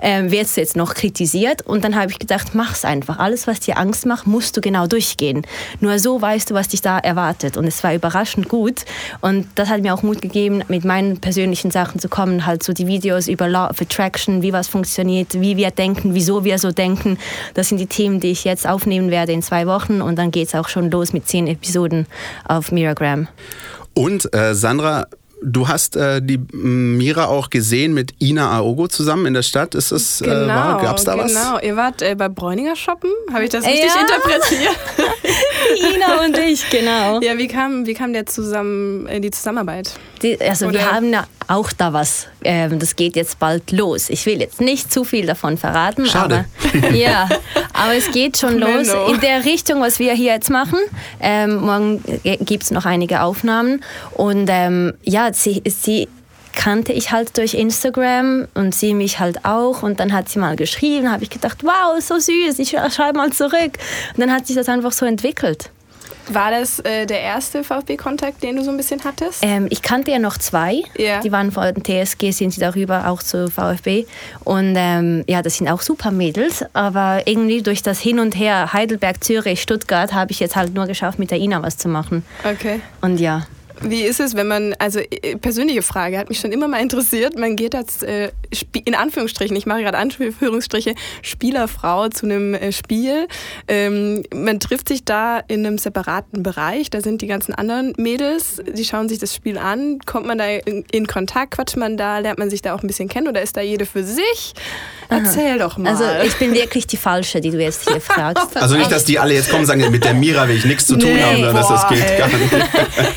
Ähm, wirst du jetzt noch kritisiert? Und dann habe ich gedacht, mach's einfach. Alles, was dir Angst macht, musst du genau durchgehen. Nur so weißt du, was dich da erwartet. Und es war überraschend gut. Und das hat mir auch Mut gegeben, mit meinen persönlichen Sachen zu kommen. Halt so die Videos über Law of Attraction, wie was funktioniert, wie wir denken, wieso wir so denken. Das sind die Themen, die ich jetzt aufnehmen werde in zwei Wochen. Und dann geht's auch schon los mit zehn Episoden auf Miragram. Und äh, Sandra, du hast äh, die Mira auch gesehen mit Ina Aogo zusammen in der Stadt. Ist das äh, wahr? Gab's da was? genau. Ihr wart äh, bei Bräuninger shoppen? Habe ich das richtig Ja. interpretiert? Ina und ich, genau. ja, wie kam, wie kam der zusammen, äh, die Zusammenarbeit? Die, also wir Oder- haben ja auch da was. Ähm, das geht jetzt bald los. Ich will jetzt nicht zu viel davon verraten. Schade. Aber, ja, aber es geht schon los in der Richtung, was wir hier jetzt machen. Ähm, morgen gibt es noch einige Aufnahmen. Und ähm, ja, sie, sie kannte ich halt durch Instagram und sie mich halt auch. Und dann hat sie mal geschrieben, habe ich gedacht, wow, so süß, ich schreibe mal zurück. Und dann hat sich das einfach so entwickelt. War das äh, der erste VfB-Kontakt, den du so ein bisschen hattest? Ähm, ich kannte ja noch zwei. Ja. Die waren von TSG, sind sie darüber auch zu VfB. Und ähm, ja, das sind auch super Mädels. Aber irgendwie durch das Hin und Her Heidelberg, Zürich, Stuttgart habe ich jetzt halt nur geschafft, mit der Ina was zu machen. Okay. Und ja. Wie ist es, wenn man, also äh, persönliche Frage, hat mich schon immer mal interessiert, man geht als, äh, in Anführungsstrichen, ich mache gerade Anführungsstriche, Spielerfrau zu einem äh, Spiel. Ähm, man trifft sich da in einem separaten Bereich, da sind die ganzen anderen Mädels, die schauen sich das Spiel an. Kommt man da in, in Kontakt, quatscht man da, lernt man sich da auch ein bisschen kennen oder ist da jede für sich? Erzähl doch mal. Also ich bin wirklich die Falsche, die du jetzt hier fragst. Also nicht, dass die alle jetzt kommen und sagen, mit der Mira will ich nichts zu tun Nee. haben, sondern dass das geht gar nicht.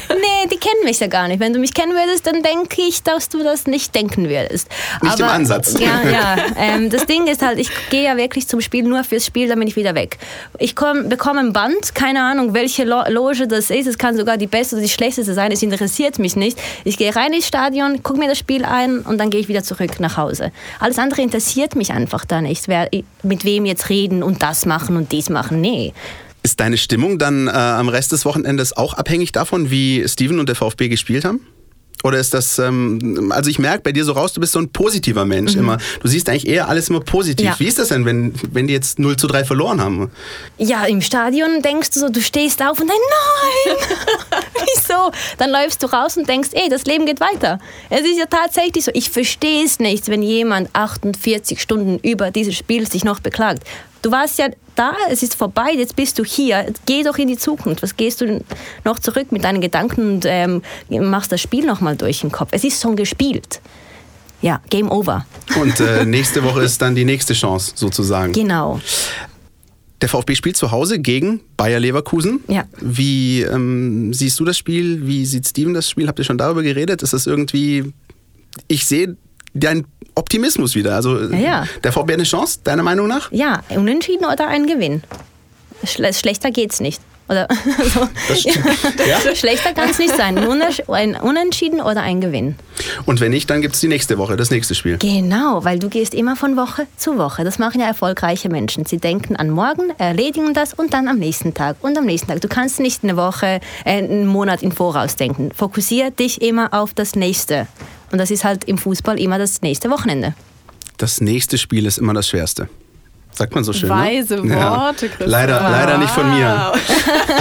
Nee, die kennen mich ja gar nicht. Wenn du mich kennen würdest, dann denke ich, dass du das nicht denken würdest. Nicht im Ansatz. Ja, ja. Ähm, das Ding ist halt, ich gehe ja wirklich zum Spiel nur fürs Spiel, dann bin ich wieder weg. Ich komm, bekomme ein Band, keine Ahnung, welche Lo Loge das ist. Es kann sogar die beste oder die schlechteste sein. Es interessiert mich nicht. Ich gehe rein ins Stadion, gucke mir das Spiel ein und dann gehe ich wieder zurück nach Hause. Alles andere interessiert mich einfach da nicht. Wer, mit wem jetzt reden und das machen und dies machen. Nee. Ist deine Stimmung dann äh, am Rest des Wochenendes auch abhängig davon, wie Steven und der VfB gespielt haben? Oder ist das, ähm, also ich merke bei dir so raus, du bist so ein positiver Mensch immer. Du siehst eigentlich eher alles immer positiv. Mhm. Ja. Wie ist das denn, wenn, wenn die jetzt 0 zu 3 verloren haben? Ja, im Stadion denkst du so, du stehst auf und dann, nein, wieso? Dann läufst du raus und denkst, ey, das Leben geht weiter. Es ist ja tatsächlich so. Ich verstehe es nicht, wenn jemand 48 Stunden über dieses Spiel sich noch beklagt. Du warst ja da, es ist vorbei, jetzt bist du hier. Geh doch in die Zukunft. Was gehst du noch zurück mit deinen Gedanken und ähm, machst das Spiel nochmal durch den Kopf? Es ist schon gespielt. Ja, Game over. Und äh, nächste Woche ist dann die nächste Chance sozusagen. Genau. Der VfB spielt zu Hause gegen Bayer Leverkusen. Ja. Wie ähm, siehst du das Spiel? Wie sieht Steven das Spiel? Habt ihr schon darüber geredet? Ist das irgendwie. Ich sehe deinen Optimismus wieder. Also Ja, ja. der VfB hat eine Chance, deiner Meinung nach? Ja, unentschieden oder ein Gewinn. Schle schlechter geht's nicht. Oder also, Das stimmt. Ja. Schlechter kann es nicht sein. Ein Unentschieden oder ein Gewinn. Und wenn nicht, dann gibt es die nächste Woche, das nächste Spiel. Genau, weil du gehst immer von Woche zu Woche. Das machen ja erfolgreiche Menschen. Sie denken an morgen, erledigen das und dann am nächsten Tag und am nächsten Tag. Du kannst nicht eine Woche, äh, einen Monat im Voraus denken. Fokussier dich immer auf das nächste. Und das ist halt im Fußball immer das nächste Wochenende. Das nächste Spiel ist immer das schwerste. Sagt man so schön. Weise ne? Worte, Christoph. Leider, leider nicht von mir.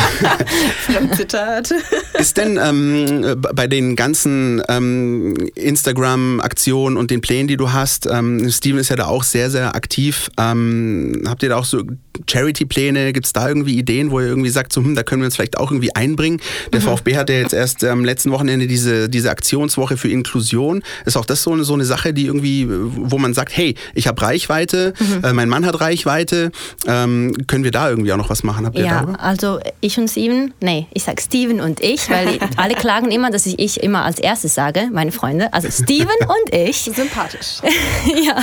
Fremdzitat. Ist denn ähm, bei den ganzen ähm, Instagram-Aktionen und den Plänen, die du hast, ähm, Steven ist ja da auch sehr, sehr aktiv. Ähm, habt ihr da auch so Charity-Pläne? Gibt es da irgendwie Ideen, wo ihr irgendwie sagt, so, hm, da können wir uns vielleicht auch irgendwie einbringen? Der VfB hat ja jetzt erst am letzten Wochenende diese, diese Aktionswoche für Inklusion. Ist auch das so eine, so eine Sache, die irgendwie, wo man sagt, hey, ich habe Reichweite, äh, mein Mann hat Reichweite, ähm, können wir da irgendwie auch noch was machen? Habt ihr Ja, darüber? also ich und Steven, nee, ich sag Steven und ich, weil alle klagen immer, dass ich ich immer als erstes sage, meine Freunde. Also Steven und ich. Sympathisch. ja.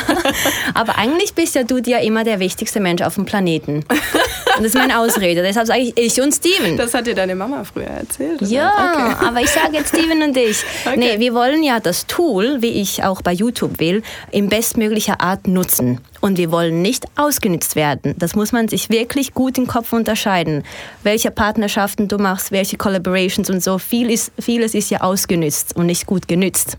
Aber eigentlich bist ja du dir immer der wichtigste Mensch auf dem Planeten. Und das ist meine Ausrede. Deshalb sage ich ich und Steven. Das hat dir deine Mama früher erzählt. oder? Ja, Okay. aber ich sage jetzt Steven und ich. Okay. Nee, wir wollen ja das Tool, wie ich auch bei YouTube will, in bestmöglicher Art nutzen. Und wir wollen nicht ausgenützt werden. Das muss man sich wirklich gut im Kopf unterscheiden. Welche Partnerschaften du machst, welche Collaborations und so. Viel ist, vieles ist ja ausgenützt und nicht gut genützt.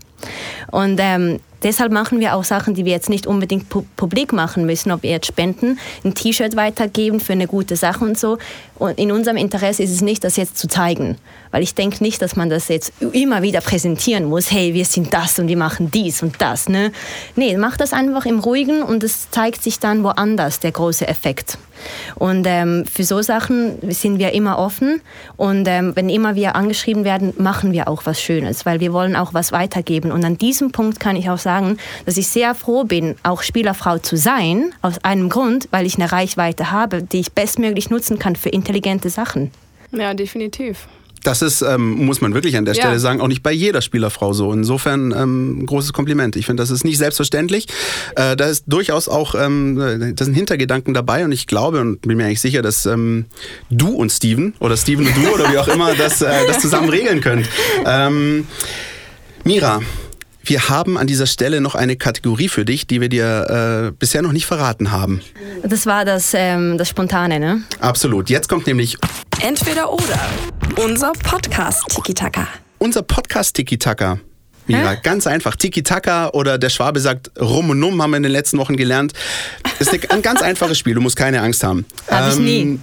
Und ähm, deshalb machen wir auch Sachen, die wir jetzt nicht unbedingt pu publik machen müssen, ob wir jetzt spenden, ein T-Shirt weitergeben für eine gute Sache und so. Und in unserem Interesse ist es nicht, das jetzt zu zeigen, weil ich denke nicht, dass man das jetzt immer wieder präsentieren muss. Hey, wir sind das und wir machen dies und das. Ne? Nee, mach das einfach im Ruhigen und es zeigt sich dann woanders der große Effekt. Und ähm, für so Sachen sind wir immer offen und ähm, wenn immer wir angeschrieben werden, machen wir auch was Schönes, weil wir wollen auch was weitergeben. Und an diesem Punkt kann ich auch sagen, dass ich sehr froh bin, auch Spielerfrau zu sein, aus einem Grund, weil ich eine Reichweite habe, die ich bestmöglich nutzen kann für intelligente Sachen. Ja, definitiv. Das ist, ähm, muss man wirklich an der Ja. Stelle sagen, auch nicht bei jeder Spielerfrau so. Insofern ähm, großes Kompliment. Ich finde, das ist nicht selbstverständlich. Äh, da ist durchaus auch, ähm, da sind Hintergedanken dabei und ich glaube und bin mir eigentlich sicher, dass ähm, du und Steven oder Steven und du oder wie auch immer das, äh, das zusammen regeln könnt. Ähm, Mira, wir haben an dieser Stelle noch eine Kategorie für dich, die wir dir äh, bisher noch nicht verraten haben. Das war das, ähm, das Spontane, ne? Absolut. Jetzt kommt nämlich Entweder oder. Unser Podcast Tiki Taka. unser Podcast Tiki Taka. Mira. Hä? Ganz einfach. Tiki-Taka oder der Schwabe sagt Rum und Num, haben wir in den letzten Wochen gelernt. Ist ein ganz einfaches Spiel, du musst keine Angst haben. Ähm, Hab ich nie.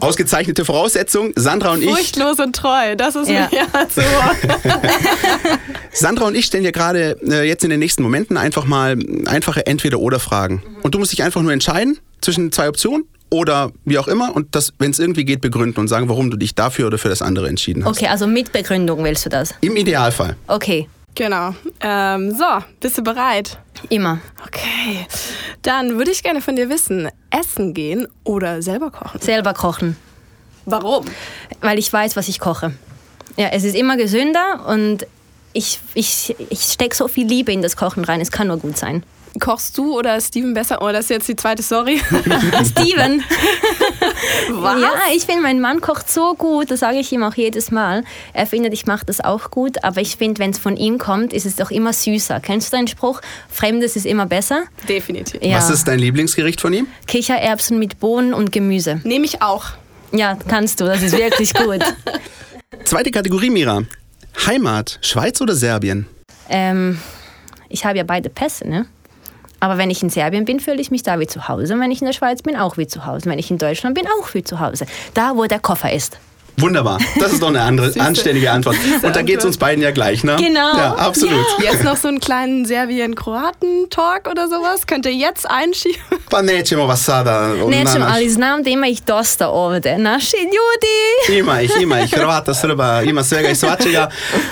Ausgezeichnete Voraussetzung. Sandra und ich, Furchtlos und treu, das ist Ja. mir ja so. Sandra und ich stellen dir gerade äh, jetzt in den nächsten Momenten einfach mal einfache Entweder-Oder-Fragen. Und du musst dich einfach nur entscheiden zwischen zwei Optionen oder wie auch immer und das, wenn es irgendwie geht, begründen und sagen, warum du dich dafür oder für das andere entschieden hast. Okay, also mit Begründung willst du das? Im Idealfall. Okay, Genau. Ähm, so, bist du bereit? immer. Okay. Dann würde ich gerne von dir wissen, essen gehen oder selber kochen? Selber kochen, Warum? weil ich weiß, was ich koche. Ja, es ist immer gesünder und ich, ich, ich stecke so viel Liebe in das Kochen rein. Es kann nur gut sein. Kochst du oder Steven besser? Oh, das ist jetzt die zweite Sorry. Steven. Was? Ja, ich finde, mein Mann kocht so gut, das sage ich ihm auch jedes Mal. Er findet, ich mache das auch gut, aber ich finde, wenn es von ihm kommt, ist es doch immer süßer. Kennst du den Spruch? Fremdes ist immer besser? Definitiv. Ja. Was ist dein Lieblingsgericht von ihm? Kichererbsen mit Bohnen und Gemüse. Nehme ich auch. Ja, kannst du, das ist wirklich gut. Zweite Kategorie, Mira. Heimat, Schweiz oder Serbien? ähm, ich habe ja beide Pässe, ne? Aber wenn ich in Serbien bin, fühle ich mich da wie zu Hause. Und wenn ich in der Schweiz bin, auch wie zu Hause. Wenn ich in Deutschland bin, auch wie zu Hause. Da, wo der Koffer ist. Wunderbar. Das ist doch eine andere, anständige Antwort. Und da geht es uns beiden ja gleich, ne? Genau. Ja, absolut. Jetzt noch so einen kleinen Serbien-Kroaten-Talk oder sowas. Könnt ihr jetzt einschieben? Pa nećemo vas sada. Nećem, na- ali znam da ima ih dosta ovde. Naši ljudi. Ima ich, ima ich. Hrvata, Srba, ima svega i svačega.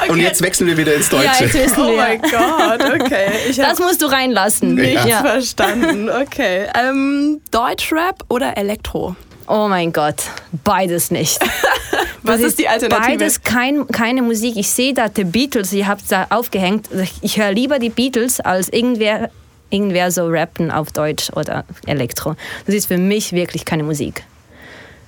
Und jetzt wechseln wir wieder ins Ja, Deutsche. jetzt wissen Oh wir. mein Gott, okay. Ich Das musst du reinlassen. nichts Ja. verstanden. Okay. Ähm, Deutschrap oder Elektro? Oh mein Gott, beides nicht. Was Das ist die Alternative? Beides kein, keine Musik. Ich sehe da die Beatles, ihr habt da aufgehängt. Ich höre lieber die Beatles als irgendwer, irgendwer so rappen auf Deutsch oder Elektro. Das ist für mich wirklich keine Musik.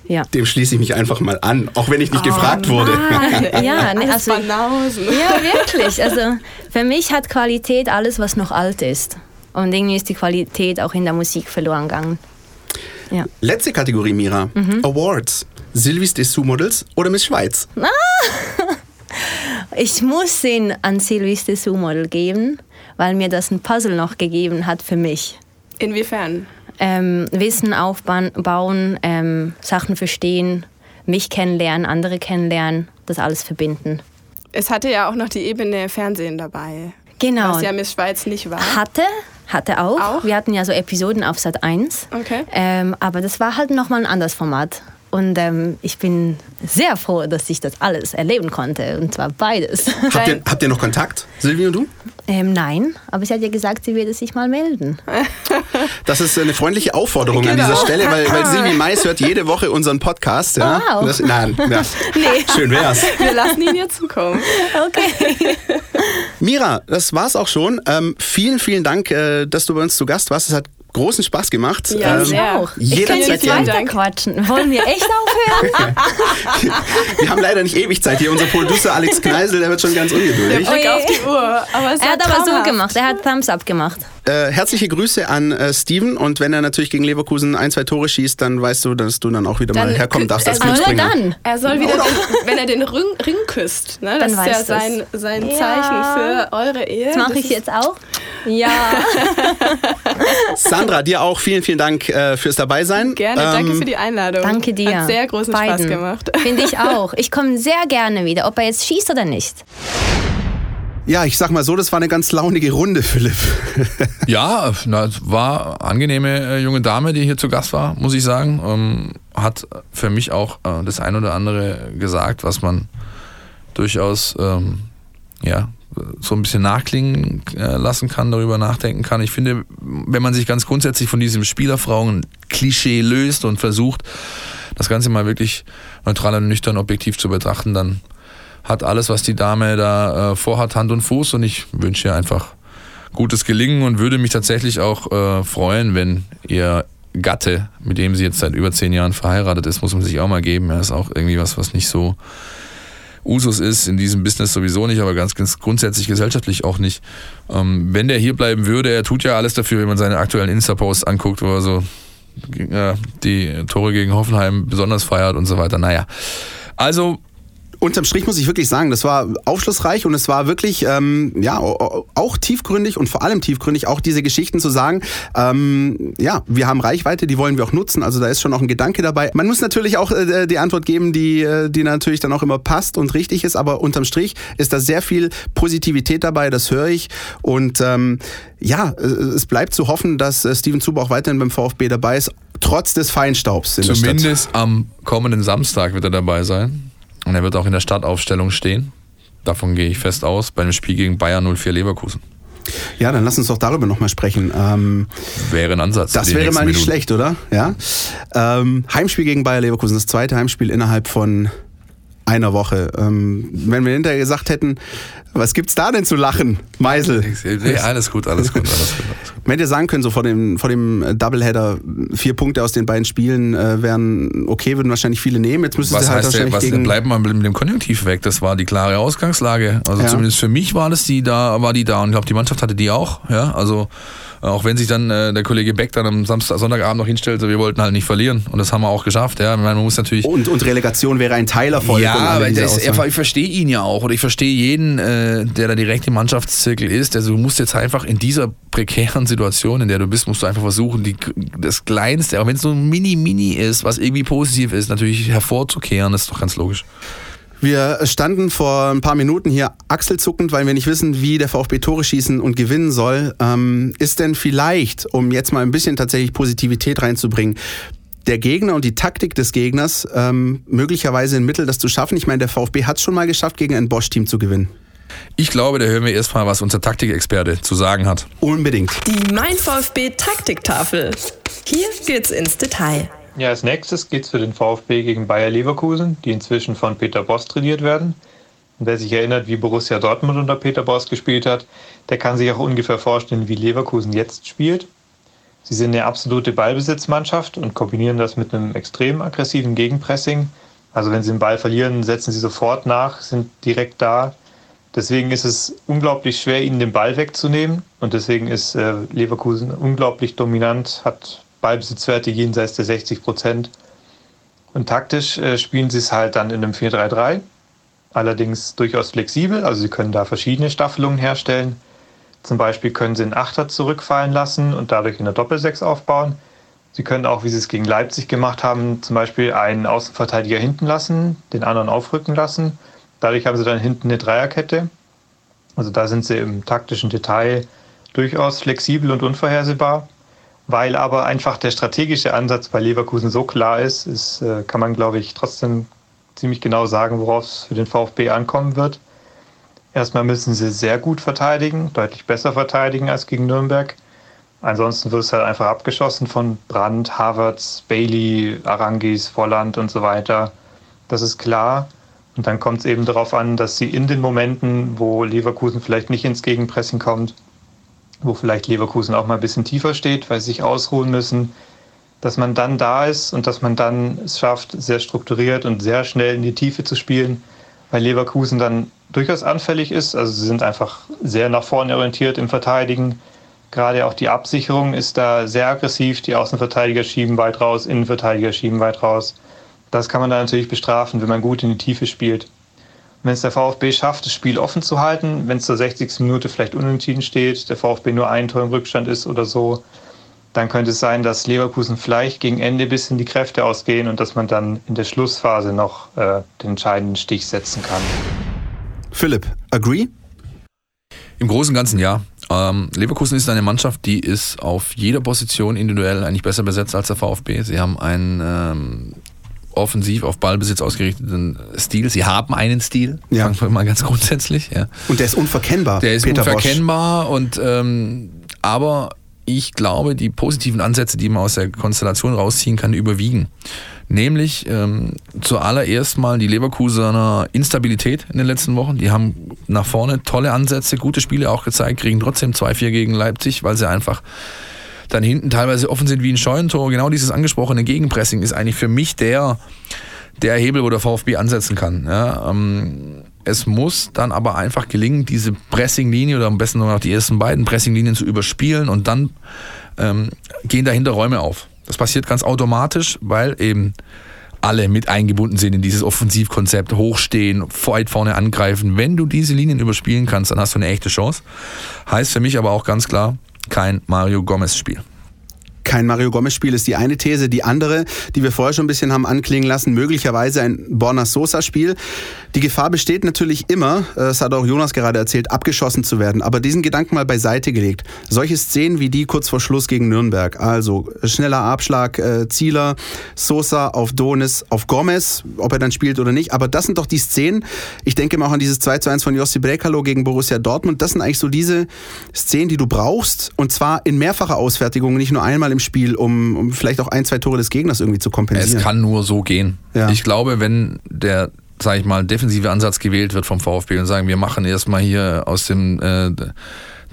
Ja. Dem schließe ich mich einfach mal an, auch wenn ich nicht gefragt wurde. Ah, ja, ne, also, ja, wirklich. Also für mich hat Qualität alles, was noch alt ist. Und irgendwie ist die Qualität auch in der Musik verloren gegangen. Ja. Letzte Kategorie, Mira. Mhm. Awards. Silvis Dessous Models oder Miss Schweiz? Ich muss den an Sylvie Dessous Model geben, weil mir das ein Puzzle noch gegeben hat für mich. Inwiefern? Ähm, Wissen aufbauen, bauen, ähm, Sachen verstehen, mich kennenlernen, andere kennenlernen, das alles verbinden. Es hatte ja auch noch die Ebene Fernsehen dabei. Genau. Was ja Miss Schweiz nicht war. Hatte, hatte auch. Auch? Wir hatten ja so Episoden auf Sat 1. Okay. Ähm, aber das war halt nochmal ein anderes Format. Und ähm, ich bin sehr froh, dass ich das alles erleben konnte. Und zwar beides. Habt ihr, habt ihr noch Kontakt, Silvi und du? Ähm, nein, aber sie hat ja gesagt, sie würde sich mal melden. Das ist eine freundliche Aufforderung an Genau. dieser Stelle, weil, weil Silvi Mais hört jede Woche unseren Podcast. Ja? Wow. Das, nein, ja. Nee. Schön wär's. Wir lassen ihn hier zukommen. Okay. Mira, das war's auch schon. Ähm, vielen, vielen Dank, äh, dass du bei uns zu Gast warst. Es hat großen Spaß gemacht. Ja, ähm, sehr. Auch. Ich kann jederzeit jetzt gerne. weiter quatschen. Wollen wir echt aufhören? Wir haben leider nicht ewig Zeit hier. Unser Producer Alex Kneisel, der wird schon ganz Der ungeduldig. Blick Oje. auf die Uhr. Aber er hat war aber so gemacht. Er hat Thumbs up gemacht. Äh, herzliche Grüße an äh, Steven und wenn er natürlich gegen Leverkusen ein, zwei Tore schießt, dann weißt du, dass du dann auch wieder Dann mal herkommen darfst als er soll Glücksbringer. dann. Er soll wieder, den, wenn er den Ring, Ring küsst, ne? das Dann ist ja sein, sein Ja. Zeichen für eure Ehe. Das mache ich jetzt auch. Ja. Sandra, dir auch vielen, vielen Dank äh, fürs Dabeisein. Gerne, danke Ähm, für die Einladung. Danke dir. Hat sehr großen Spaß Beiden. gemacht. Finde ich auch. Ich komme sehr gerne wieder, ob er jetzt schießt oder nicht. Ja, ich sag mal so, das war eine ganz launige Runde, Philipp. Ja, na, es war angenehme äh, junge Dame, die hier zu Gast war, muss ich sagen. Ähm, hat für mich auch äh, das ein oder andere gesagt, was man durchaus ähm, ja, so ein bisschen nachklingen äh, lassen kann, darüber nachdenken kann. Ich finde, wenn man sich ganz grundsätzlich von diesem Spielerfrauen-Klischee löst und versucht, das Ganze mal wirklich neutral und nüchtern objektiv zu betrachten, dann hat alles, was die Dame da äh, vorhat, Hand und Fuß und ich wünsche ihr einfach gutes Gelingen und würde mich tatsächlich auch äh, freuen, wenn ihr Gatte, mit dem sie jetzt seit über zehn Jahren verheiratet ist, muss man sich auch mal geben. Er ist auch irgendwie was, was nicht so Usus ist, in diesem Business sowieso nicht, aber ganz, ganz grundsätzlich gesellschaftlich auch nicht. Ähm, wenn der hier bleiben würde, er tut ja alles dafür, wenn man seine aktuellen Insta-Posts anguckt, wo er so äh, die Tore gegen Hoffenheim besonders feiert und so weiter. Naja, also unterm Strich muss ich wirklich sagen, das war aufschlussreich und es war wirklich ähm, ja auch tiefgründig und vor allem tiefgründig auch diese Geschichten zu sagen. Ähm, ja, wir haben Reichweite, die wollen wir auch nutzen. Also da ist schon auch ein Gedanke dabei. Man muss natürlich auch äh, die Antwort geben, die äh, die natürlich dann auch immer passt und richtig ist. Aber unterm Strich ist da sehr viel Positivität dabei. Das höre ich und ähm, ja, äh, es bleibt zu hoffen, dass äh, Steven Zuber auch weiterhin beim VfB dabei ist, trotz des Feinstaubs. Zumindest am kommenden Samstag wird er dabei sein. Und er wird auch in der Startaufstellung stehen. Davon gehe ich fest aus, bei dem Spiel gegen Bayern 04 Leverkusen. Ja, dann lass uns doch darüber nochmal sprechen. Ähm, wäre ein Ansatz. Das wäre mal nicht Minuten. schlecht, oder? Ja. Ähm, Heimspiel gegen Bayer Leverkusen, das zweite Heimspiel innerhalb von einer Woche. Ähm, wenn wir hinterher gesagt hätten, was gibt's da denn zu lachen, Meisel? Nee, alles gut, alles gut, alles gut. Alles gut. Wenn ihr sagen können, so vor dem, vor dem Doubleheader, vier Punkte aus den beiden Spielen äh, wären okay, würden wahrscheinlich viele nehmen. Jetzt müssen was sie halt heißt wahrscheinlich der, was, gegen... Bleiben wir mit dem Konjunktiv weg, das war die klare Ausgangslage. Also ja. zumindest für mich war das die da, war die da und ich glaube, die Mannschaft hatte die auch. Ja, also auch wenn sich dann äh, der Kollege Beck dann am Samstag, Sonntagabend noch hinstellt, so, wir wollten halt nicht verlieren. Und das haben wir auch geschafft. Ja. Meine, man muss natürlich und, und Relegation wäre ein Teilerfolg. Ja, aber das, ich verstehe ihn ja auch. Oder ich verstehe jeden, äh, der da direkt im Mannschaftszirkel ist. Also du musst jetzt einfach in dieser prekären Situation, in der du bist, musst du einfach versuchen, die, das Kleinste, auch wenn es so ein Mini-Mini ist, was irgendwie positiv ist, natürlich hervorzukehren. Das ist doch ganz logisch. Wir standen vor ein paar Minuten hier achselzuckend, weil wir nicht wissen, wie der VfB Tore schießen und gewinnen soll. Ähm, ist denn vielleicht, um jetzt mal ein bisschen tatsächlich Positivität reinzubringen, der Gegner und die Taktik des Gegners ähm, möglicherweise ein Mittel, das zu schaffen? Ich meine, der VfB hat es schon mal geschafft, gegen ein Bosch-Team zu gewinnen. Ich glaube, da hören wir erstmal, was unser Taktikexperte zu sagen hat. Unbedingt. Die Mein VfB Taktiktafel. Hier geht's ins Detail. Ja, als nächstes geht es für den VfB gegen Bayer Leverkusen, die inzwischen von Peter Boss trainiert werden. Und wer sich erinnert, wie Borussia Dortmund unter Peter Boss gespielt hat, der kann sich auch ungefähr vorstellen, wie Leverkusen jetzt spielt. Sie sind eine absolute Ballbesitzmannschaft und kombinieren das mit einem extrem aggressiven Gegenpressing. Also wenn sie den Ball verlieren, setzen sie sofort nach, sind direkt da. Deswegen ist es unglaublich schwer, ihnen den Ball wegzunehmen. Und deswegen ist äh, Leverkusen unglaublich dominant, hat Ballbesitzwerte jenseits der 60 Prozent. Und taktisch äh, spielen sie es halt dann in einem 4-3-3. Allerdings durchaus flexibel, also sie können da verschiedene Staffelungen herstellen. Zum Beispiel können sie einen Achter zurückfallen lassen und dadurch in der Doppelsechs aufbauen. Sie können auch, wie sie es gegen Leipzig gemacht haben, zum Beispiel einen Außenverteidiger hinten lassen, den anderen aufrücken lassen. Dadurch haben sie dann hinten eine Dreierkette. Also da sind sie im taktischen Detail durchaus flexibel und unvorhersehbar. Weil aber einfach der strategische Ansatz bei Leverkusen so klar ist, ist äh, kann man, glaube ich, trotzdem ziemlich genau sagen, worauf es für den VfB ankommen wird. Erstmal müssen sie sehr gut verteidigen, deutlich besser verteidigen als gegen Nürnberg. Ansonsten wird es halt einfach abgeschossen von Brandt, Havertz, Bailey, Arangis, Volland und so weiter. Das ist klar. Und dann kommt es eben darauf an, dass sie in den Momenten, wo Leverkusen vielleicht nicht ins Gegenpressing kommt, wo vielleicht Leverkusen auch mal ein bisschen tiefer steht, weil sie sich ausruhen müssen, dass man dann da ist und dass man dann es schafft, sehr strukturiert und sehr schnell in die Tiefe zu spielen, weil Leverkusen dann durchaus anfällig ist. Also sie sind einfach sehr nach vorne orientiert im Verteidigen. Gerade auch die Absicherung ist da sehr aggressiv. Die Außenverteidiger schieben weit raus, Innenverteidiger schieben weit raus. Das kann man da natürlich bestrafen, wenn man gut in die Tiefe spielt. Wenn es der VfB schafft, das Spiel offen zu halten, wenn es zur 60. Minute vielleicht unentschieden steht, der VfB nur ein Tor im Rückstand ist oder so, dann könnte es sein, dass Leverkusen vielleicht gegen Ende ein bisschen die Kräfte ausgehen und dass man dann in der Schlussphase noch äh, den entscheidenden Stich setzen kann. Philipp, agree? Im Großen und Ganzen ja. Ähm, Leverkusen ist eine Mannschaft, die ist auf jeder Position individuell eigentlich besser besetzt als der VfB. Sie haben ein ähm, offensiv auf Ballbesitz ausgerichteten Stil. Sie haben einen Stil, ja. sagen wir mal ganz grundsätzlich. Ja. Und der ist unverkennbar. Der ist Peter unverkennbar Bosch. und ähm, aber ich glaube, die positiven Ansätze, die man aus der Konstellation rausziehen kann, überwiegen. Nämlich ähm, zuallererst mal die Leverkusener Instabilität in den letzten Wochen. Die haben nach vorne tolle Ansätze, gute Spiele auch gezeigt, kriegen trotzdem 2-4 gegen Leipzig, weil sie einfach dann hinten teilweise offen sind wie ein Scheunentor. Genau dieses angesprochene Gegenpressing ist eigentlich für mich der, der Hebel, wo der VfB ansetzen kann. Ja, ähm, es muss dann aber einfach gelingen, diese Pressinglinie oder am besten noch die ersten beiden Pressinglinien zu überspielen und dann ähm, gehen dahinter Räume auf. Das passiert ganz automatisch, weil eben alle mit eingebunden sind in dieses Offensivkonzept, hochstehen, weit vorne angreifen. Wenn du diese Linien überspielen kannst, dann hast du eine echte Chance. Heißt für mich aber auch ganz klar, kein Mario Gomez-Spiel kein Mario Gomez-Spiel ist die eine These. Die andere, die wir vorher schon ein bisschen haben anklingen lassen, möglicherweise ein Borna Sosa-Spiel. Die Gefahr besteht natürlich immer, das hat auch Jonas gerade erzählt, abgeschossen zu werden. Aber diesen Gedanken mal beiseite gelegt. Solche Szenen wie die kurz vor Schluss gegen Nürnberg, also schneller Abschlag, äh, Zieler, Sosa auf Donis, auf Gomez, ob er dann spielt oder nicht. Aber das sind doch die Szenen, ich denke mal auch an dieses 2 zu 1 von Jossi Brekalo gegen Borussia Dortmund. Das sind eigentlich so diese Szenen, die du brauchst. Und zwar in mehrfacher Ausfertigung, nicht nur einmal im im Spiel, um, um vielleicht auch ein, zwei Tore des Gegners irgendwie zu kompensieren. Es kann nur so gehen. Ja. Ich glaube, wenn der sage ich mal, defensive Ansatz gewählt wird vom VfB und sagen, wir machen erstmal hier aus dem äh,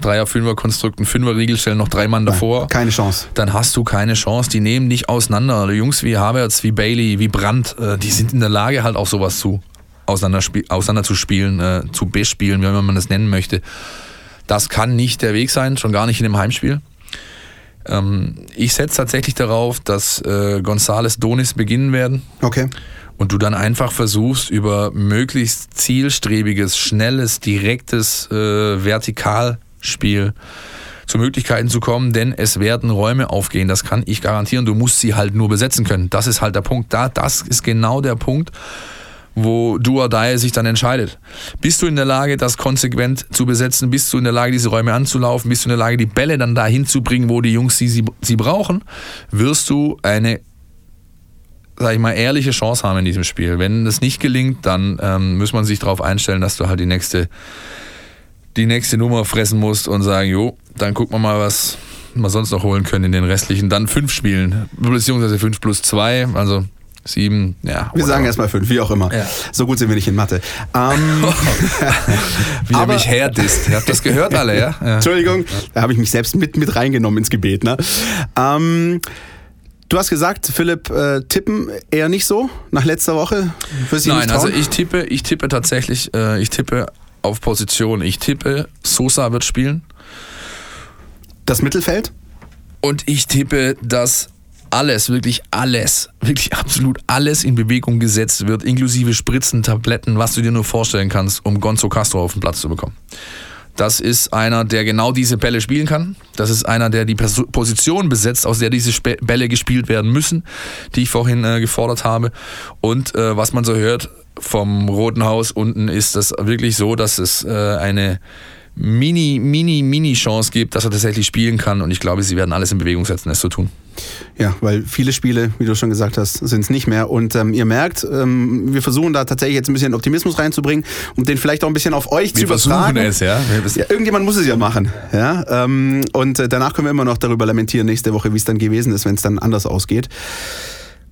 Dreier-, Fünfer-Konstrukt ein Fünfer-Riegel, stellen noch drei Mann davor. Nein, keine Chance. Dann hast du keine Chance. Die nehmen nicht auseinander. Jungs wie Havertz, wie Bailey, wie Brandt, äh, die sind in der Lage, halt auch sowas zu auseinander, auseinander zu spielen, äh, zu bespielen, wie man das nennen möchte. Das kann nicht der Weg sein, schon gar nicht in einem Heimspiel. Ähm, ich setze tatsächlich darauf, dass äh, González Donis beginnen werden. Okay. Und du dann einfach versuchst, über möglichst zielstrebiges, schnelles, direktes äh, Vertikalspiel zu Möglichkeiten zu kommen, denn es werden Räume aufgehen, das kann ich garantieren. Du musst sie halt nur besetzen können. Das ist halt der Punkt. Da, das ist genau der Punkt, wo du or die sich dann entscheidet. Bist du in der Lage, das konsequent zu besetzen? Bist du in der Lage, diese Räume anzulaufen? Bist du in der Lage, die Bälle dann dahin zu bringen, wo die Jungs sie, sie, sie brauchen? Wirst du eine sag ich mal, ehrliche Chance haben in diesem Spiel. Wenn das nicht gelingt, dann ähm, muss man sich darauf einstellen, dass du halt die nächste, die nächste Nummer fressen musst und sagen, jo, dann gucken wir mal, was wir sonst noch holen können in den restlichen. Dann fünf Spielen, beziehungsweise fünf plus zwei. Also sieben, ja. Wir sagen erstmal fünf, wie auch immer. Ja. So gut sind wir nicht in Mathe. Ähm, wie er mich herdisst. Ihr habt das gehört alle, ja? ja. Entschuldigung, da habe ich mich selbst mit, mit reingenommen ins Gebet. Ne? Ähm, Du hast gesagt, Philipp, äh, tippen eher nicht so nach letzter Woche? Nein, also ich tippe, ich tippe tatsächlich, äh, ich tippe auf Position. Ich tippe, Sosa wird spielen. Das Mittelfeld? Und ich tippe, dass alles, wirklich alles, wirklich absolut alles in Bewegung gesetzt wird, inklusive Spritzen, Tabletten, was du dir nur vorstellen kannst, um Gonzo Castro auf den Platz zu bekommen. Das ist einer, der genau diese Bälle spielen kann. Das ist einer, der die Position besetzt, aus der diese Bälle gespielt werden müssen, die ich vorhin äh, gefordert habe. Und äh, was man so hört vom Roten Haus unten, ist das wirklich so, dass es äh, eine Mini, Mini, Mini-Chance gibt, dass er tatsächlich spielen kann. Und ich glaube, sie werden alles in Bewegung setzen, es zu tun. Ja, weil viele Spiele, wie du schon gesagt hast, sind es nicht mehr. Und ähm, ihr merkt, ähm, wir versuchen da tatsächlich jetzt ein bisschen Optimismus reinzubringen und den vielleicht auch ein bisschen auf euch wir zu übertragen. Wir versuchen es, ja. ja. Irgendjemand muss es ja machen. Ja? Ähm, und äh, danach können wir immer noch darüber lamentieren nächste Woche, wie es dann gewesen ist, wenn es dann anders ausgeht.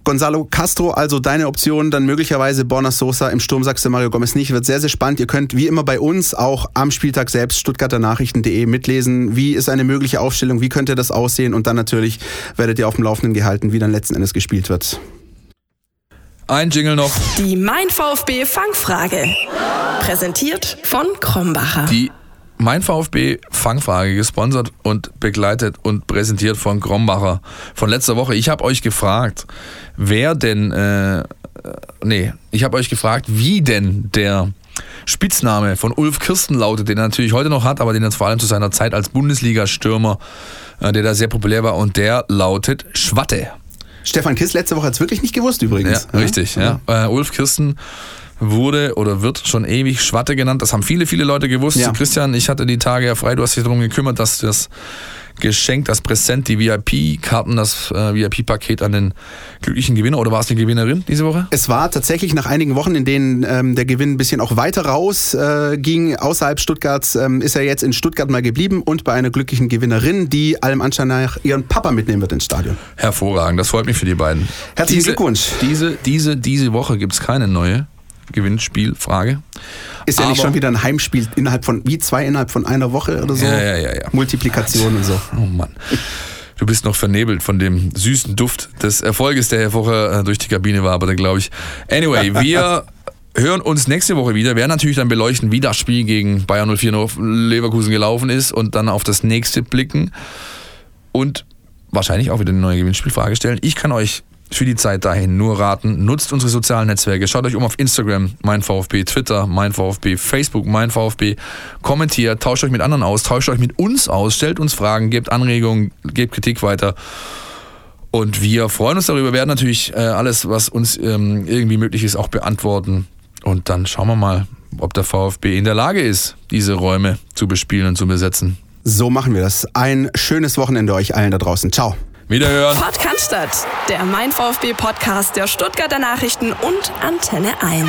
Gonzalo Castro, also deine Option, dann möglicherweise Borna Sosa im Sturm, sagst du Mario Gomez nicht. Wird sehr, sehr spannend. Ihr könnt wie immer bei uns auch am Spieltag selbst stuttgarternachrichten.de mitlesen. Wie ist eine mögliche Aufstellung? Wie könnte das aussehen? Und dann natürlich werdet ihr auf dem Laufenden gehalten, wie dann letzten Endes gespielt wird. Ein Jingle noch. Die Mein VfB Fangfrage. Präsentiert von Krombacher. Die mein VfB Fangfrage gesponsert und begleitet und präsentiert von Grombacher von letzter Woche. Ich habe euch gefragt, wer denn, äh, nee, ich habe euch gefragt, wie denn der Spitzname von Ulf Kirsten lautet, den er natürlich heute noch hat, aber den er vor allem zu seiner Zeit als Bundesliga-Stürmer, äh, der da sehr populär war, und der lautet Schwatte. Stefan Kiss letzte Woche hat es wirklich nicht gewusst übrigens. Ja, richtig, ja. ja. Äh, Ulf Kirsten wurde oder wird schon ewig Schwatte genannt. Das haben viele, viele Leute gewusst. Ja. Christian, ich hatte die Tage ja frei. Du hast dich darum gekümmert, dass das Geschenk, das Präsent, die VIP-Karten, das äh, VIP-Paket an den glücklichen Gewinner oder war es die Gewinnerin diese Woche? Es war tatsächlich nach einigen Wochen, in denen ähm, der Gewinn ein bisschen auch weiter raus äh, ging, außerhalb Stuttgarts, ähm, ist er jetzt in Stuttgart mal geblieben und bei einer glücklichen Gewinnerin, die allem Anschein nach ihren Papa mitnehmen wird ins Stadion. Hervorragend, das freut mich für die beiden. Herzlichen diese, Glückwunsch. Diese, diese, diese Woche gibt es keine neue. Gewinnspielfrage. Ist ja Aber, nicht schon wieder ein Heimspiel innerhalb von, wie zwei innerhalb von einer Woche oder so? Ja, ja, ja. ja. Multiplikation und so. Oh Mann. Du bist noch vernebelt von dem süßen Duft des Erfolges, der vorher äh, durch die Kabine war, aber glaube ich. Anyway, wir hören uns nächste Woche wieder. Wir werden natürlich dann beleuchten, wie das Spiel gegen Bayern 04 Leverkusen gelaufen ist und dann auf das nächste blicken und wahrscheinlich auch wieder eine neue Gewinnspielfrage stellen. Ich kann euch für die Zeit dahin nur raten. Nutzt unsere sozialen Netzwerke. Schaut euch um auf Instagram, mein VfB, Twitter, mein VfB, Facebook, mein VfB. Kommentiert, tauscht euch mit anderen aus, tauscht euch mit uns aus, stellt uns Fragen, gebt Anregungen, gebt Kritik weiter. Und wir freuen uns darüber, werden natürlich äh, alles, was uns ähm, irgendwie möglich ist, auch beantworten. Und dann schauen wir mal, ob der VfB in der Lage ist, diese Räume zu bespielen und zu besetzen. So machen wir das. Ein schönes Wochenende euch allen da draußen. Ciao. Wiederhören. Podcast, der Mein VfB Podcast der Stuttgarter Nachrichten und Antenne 1.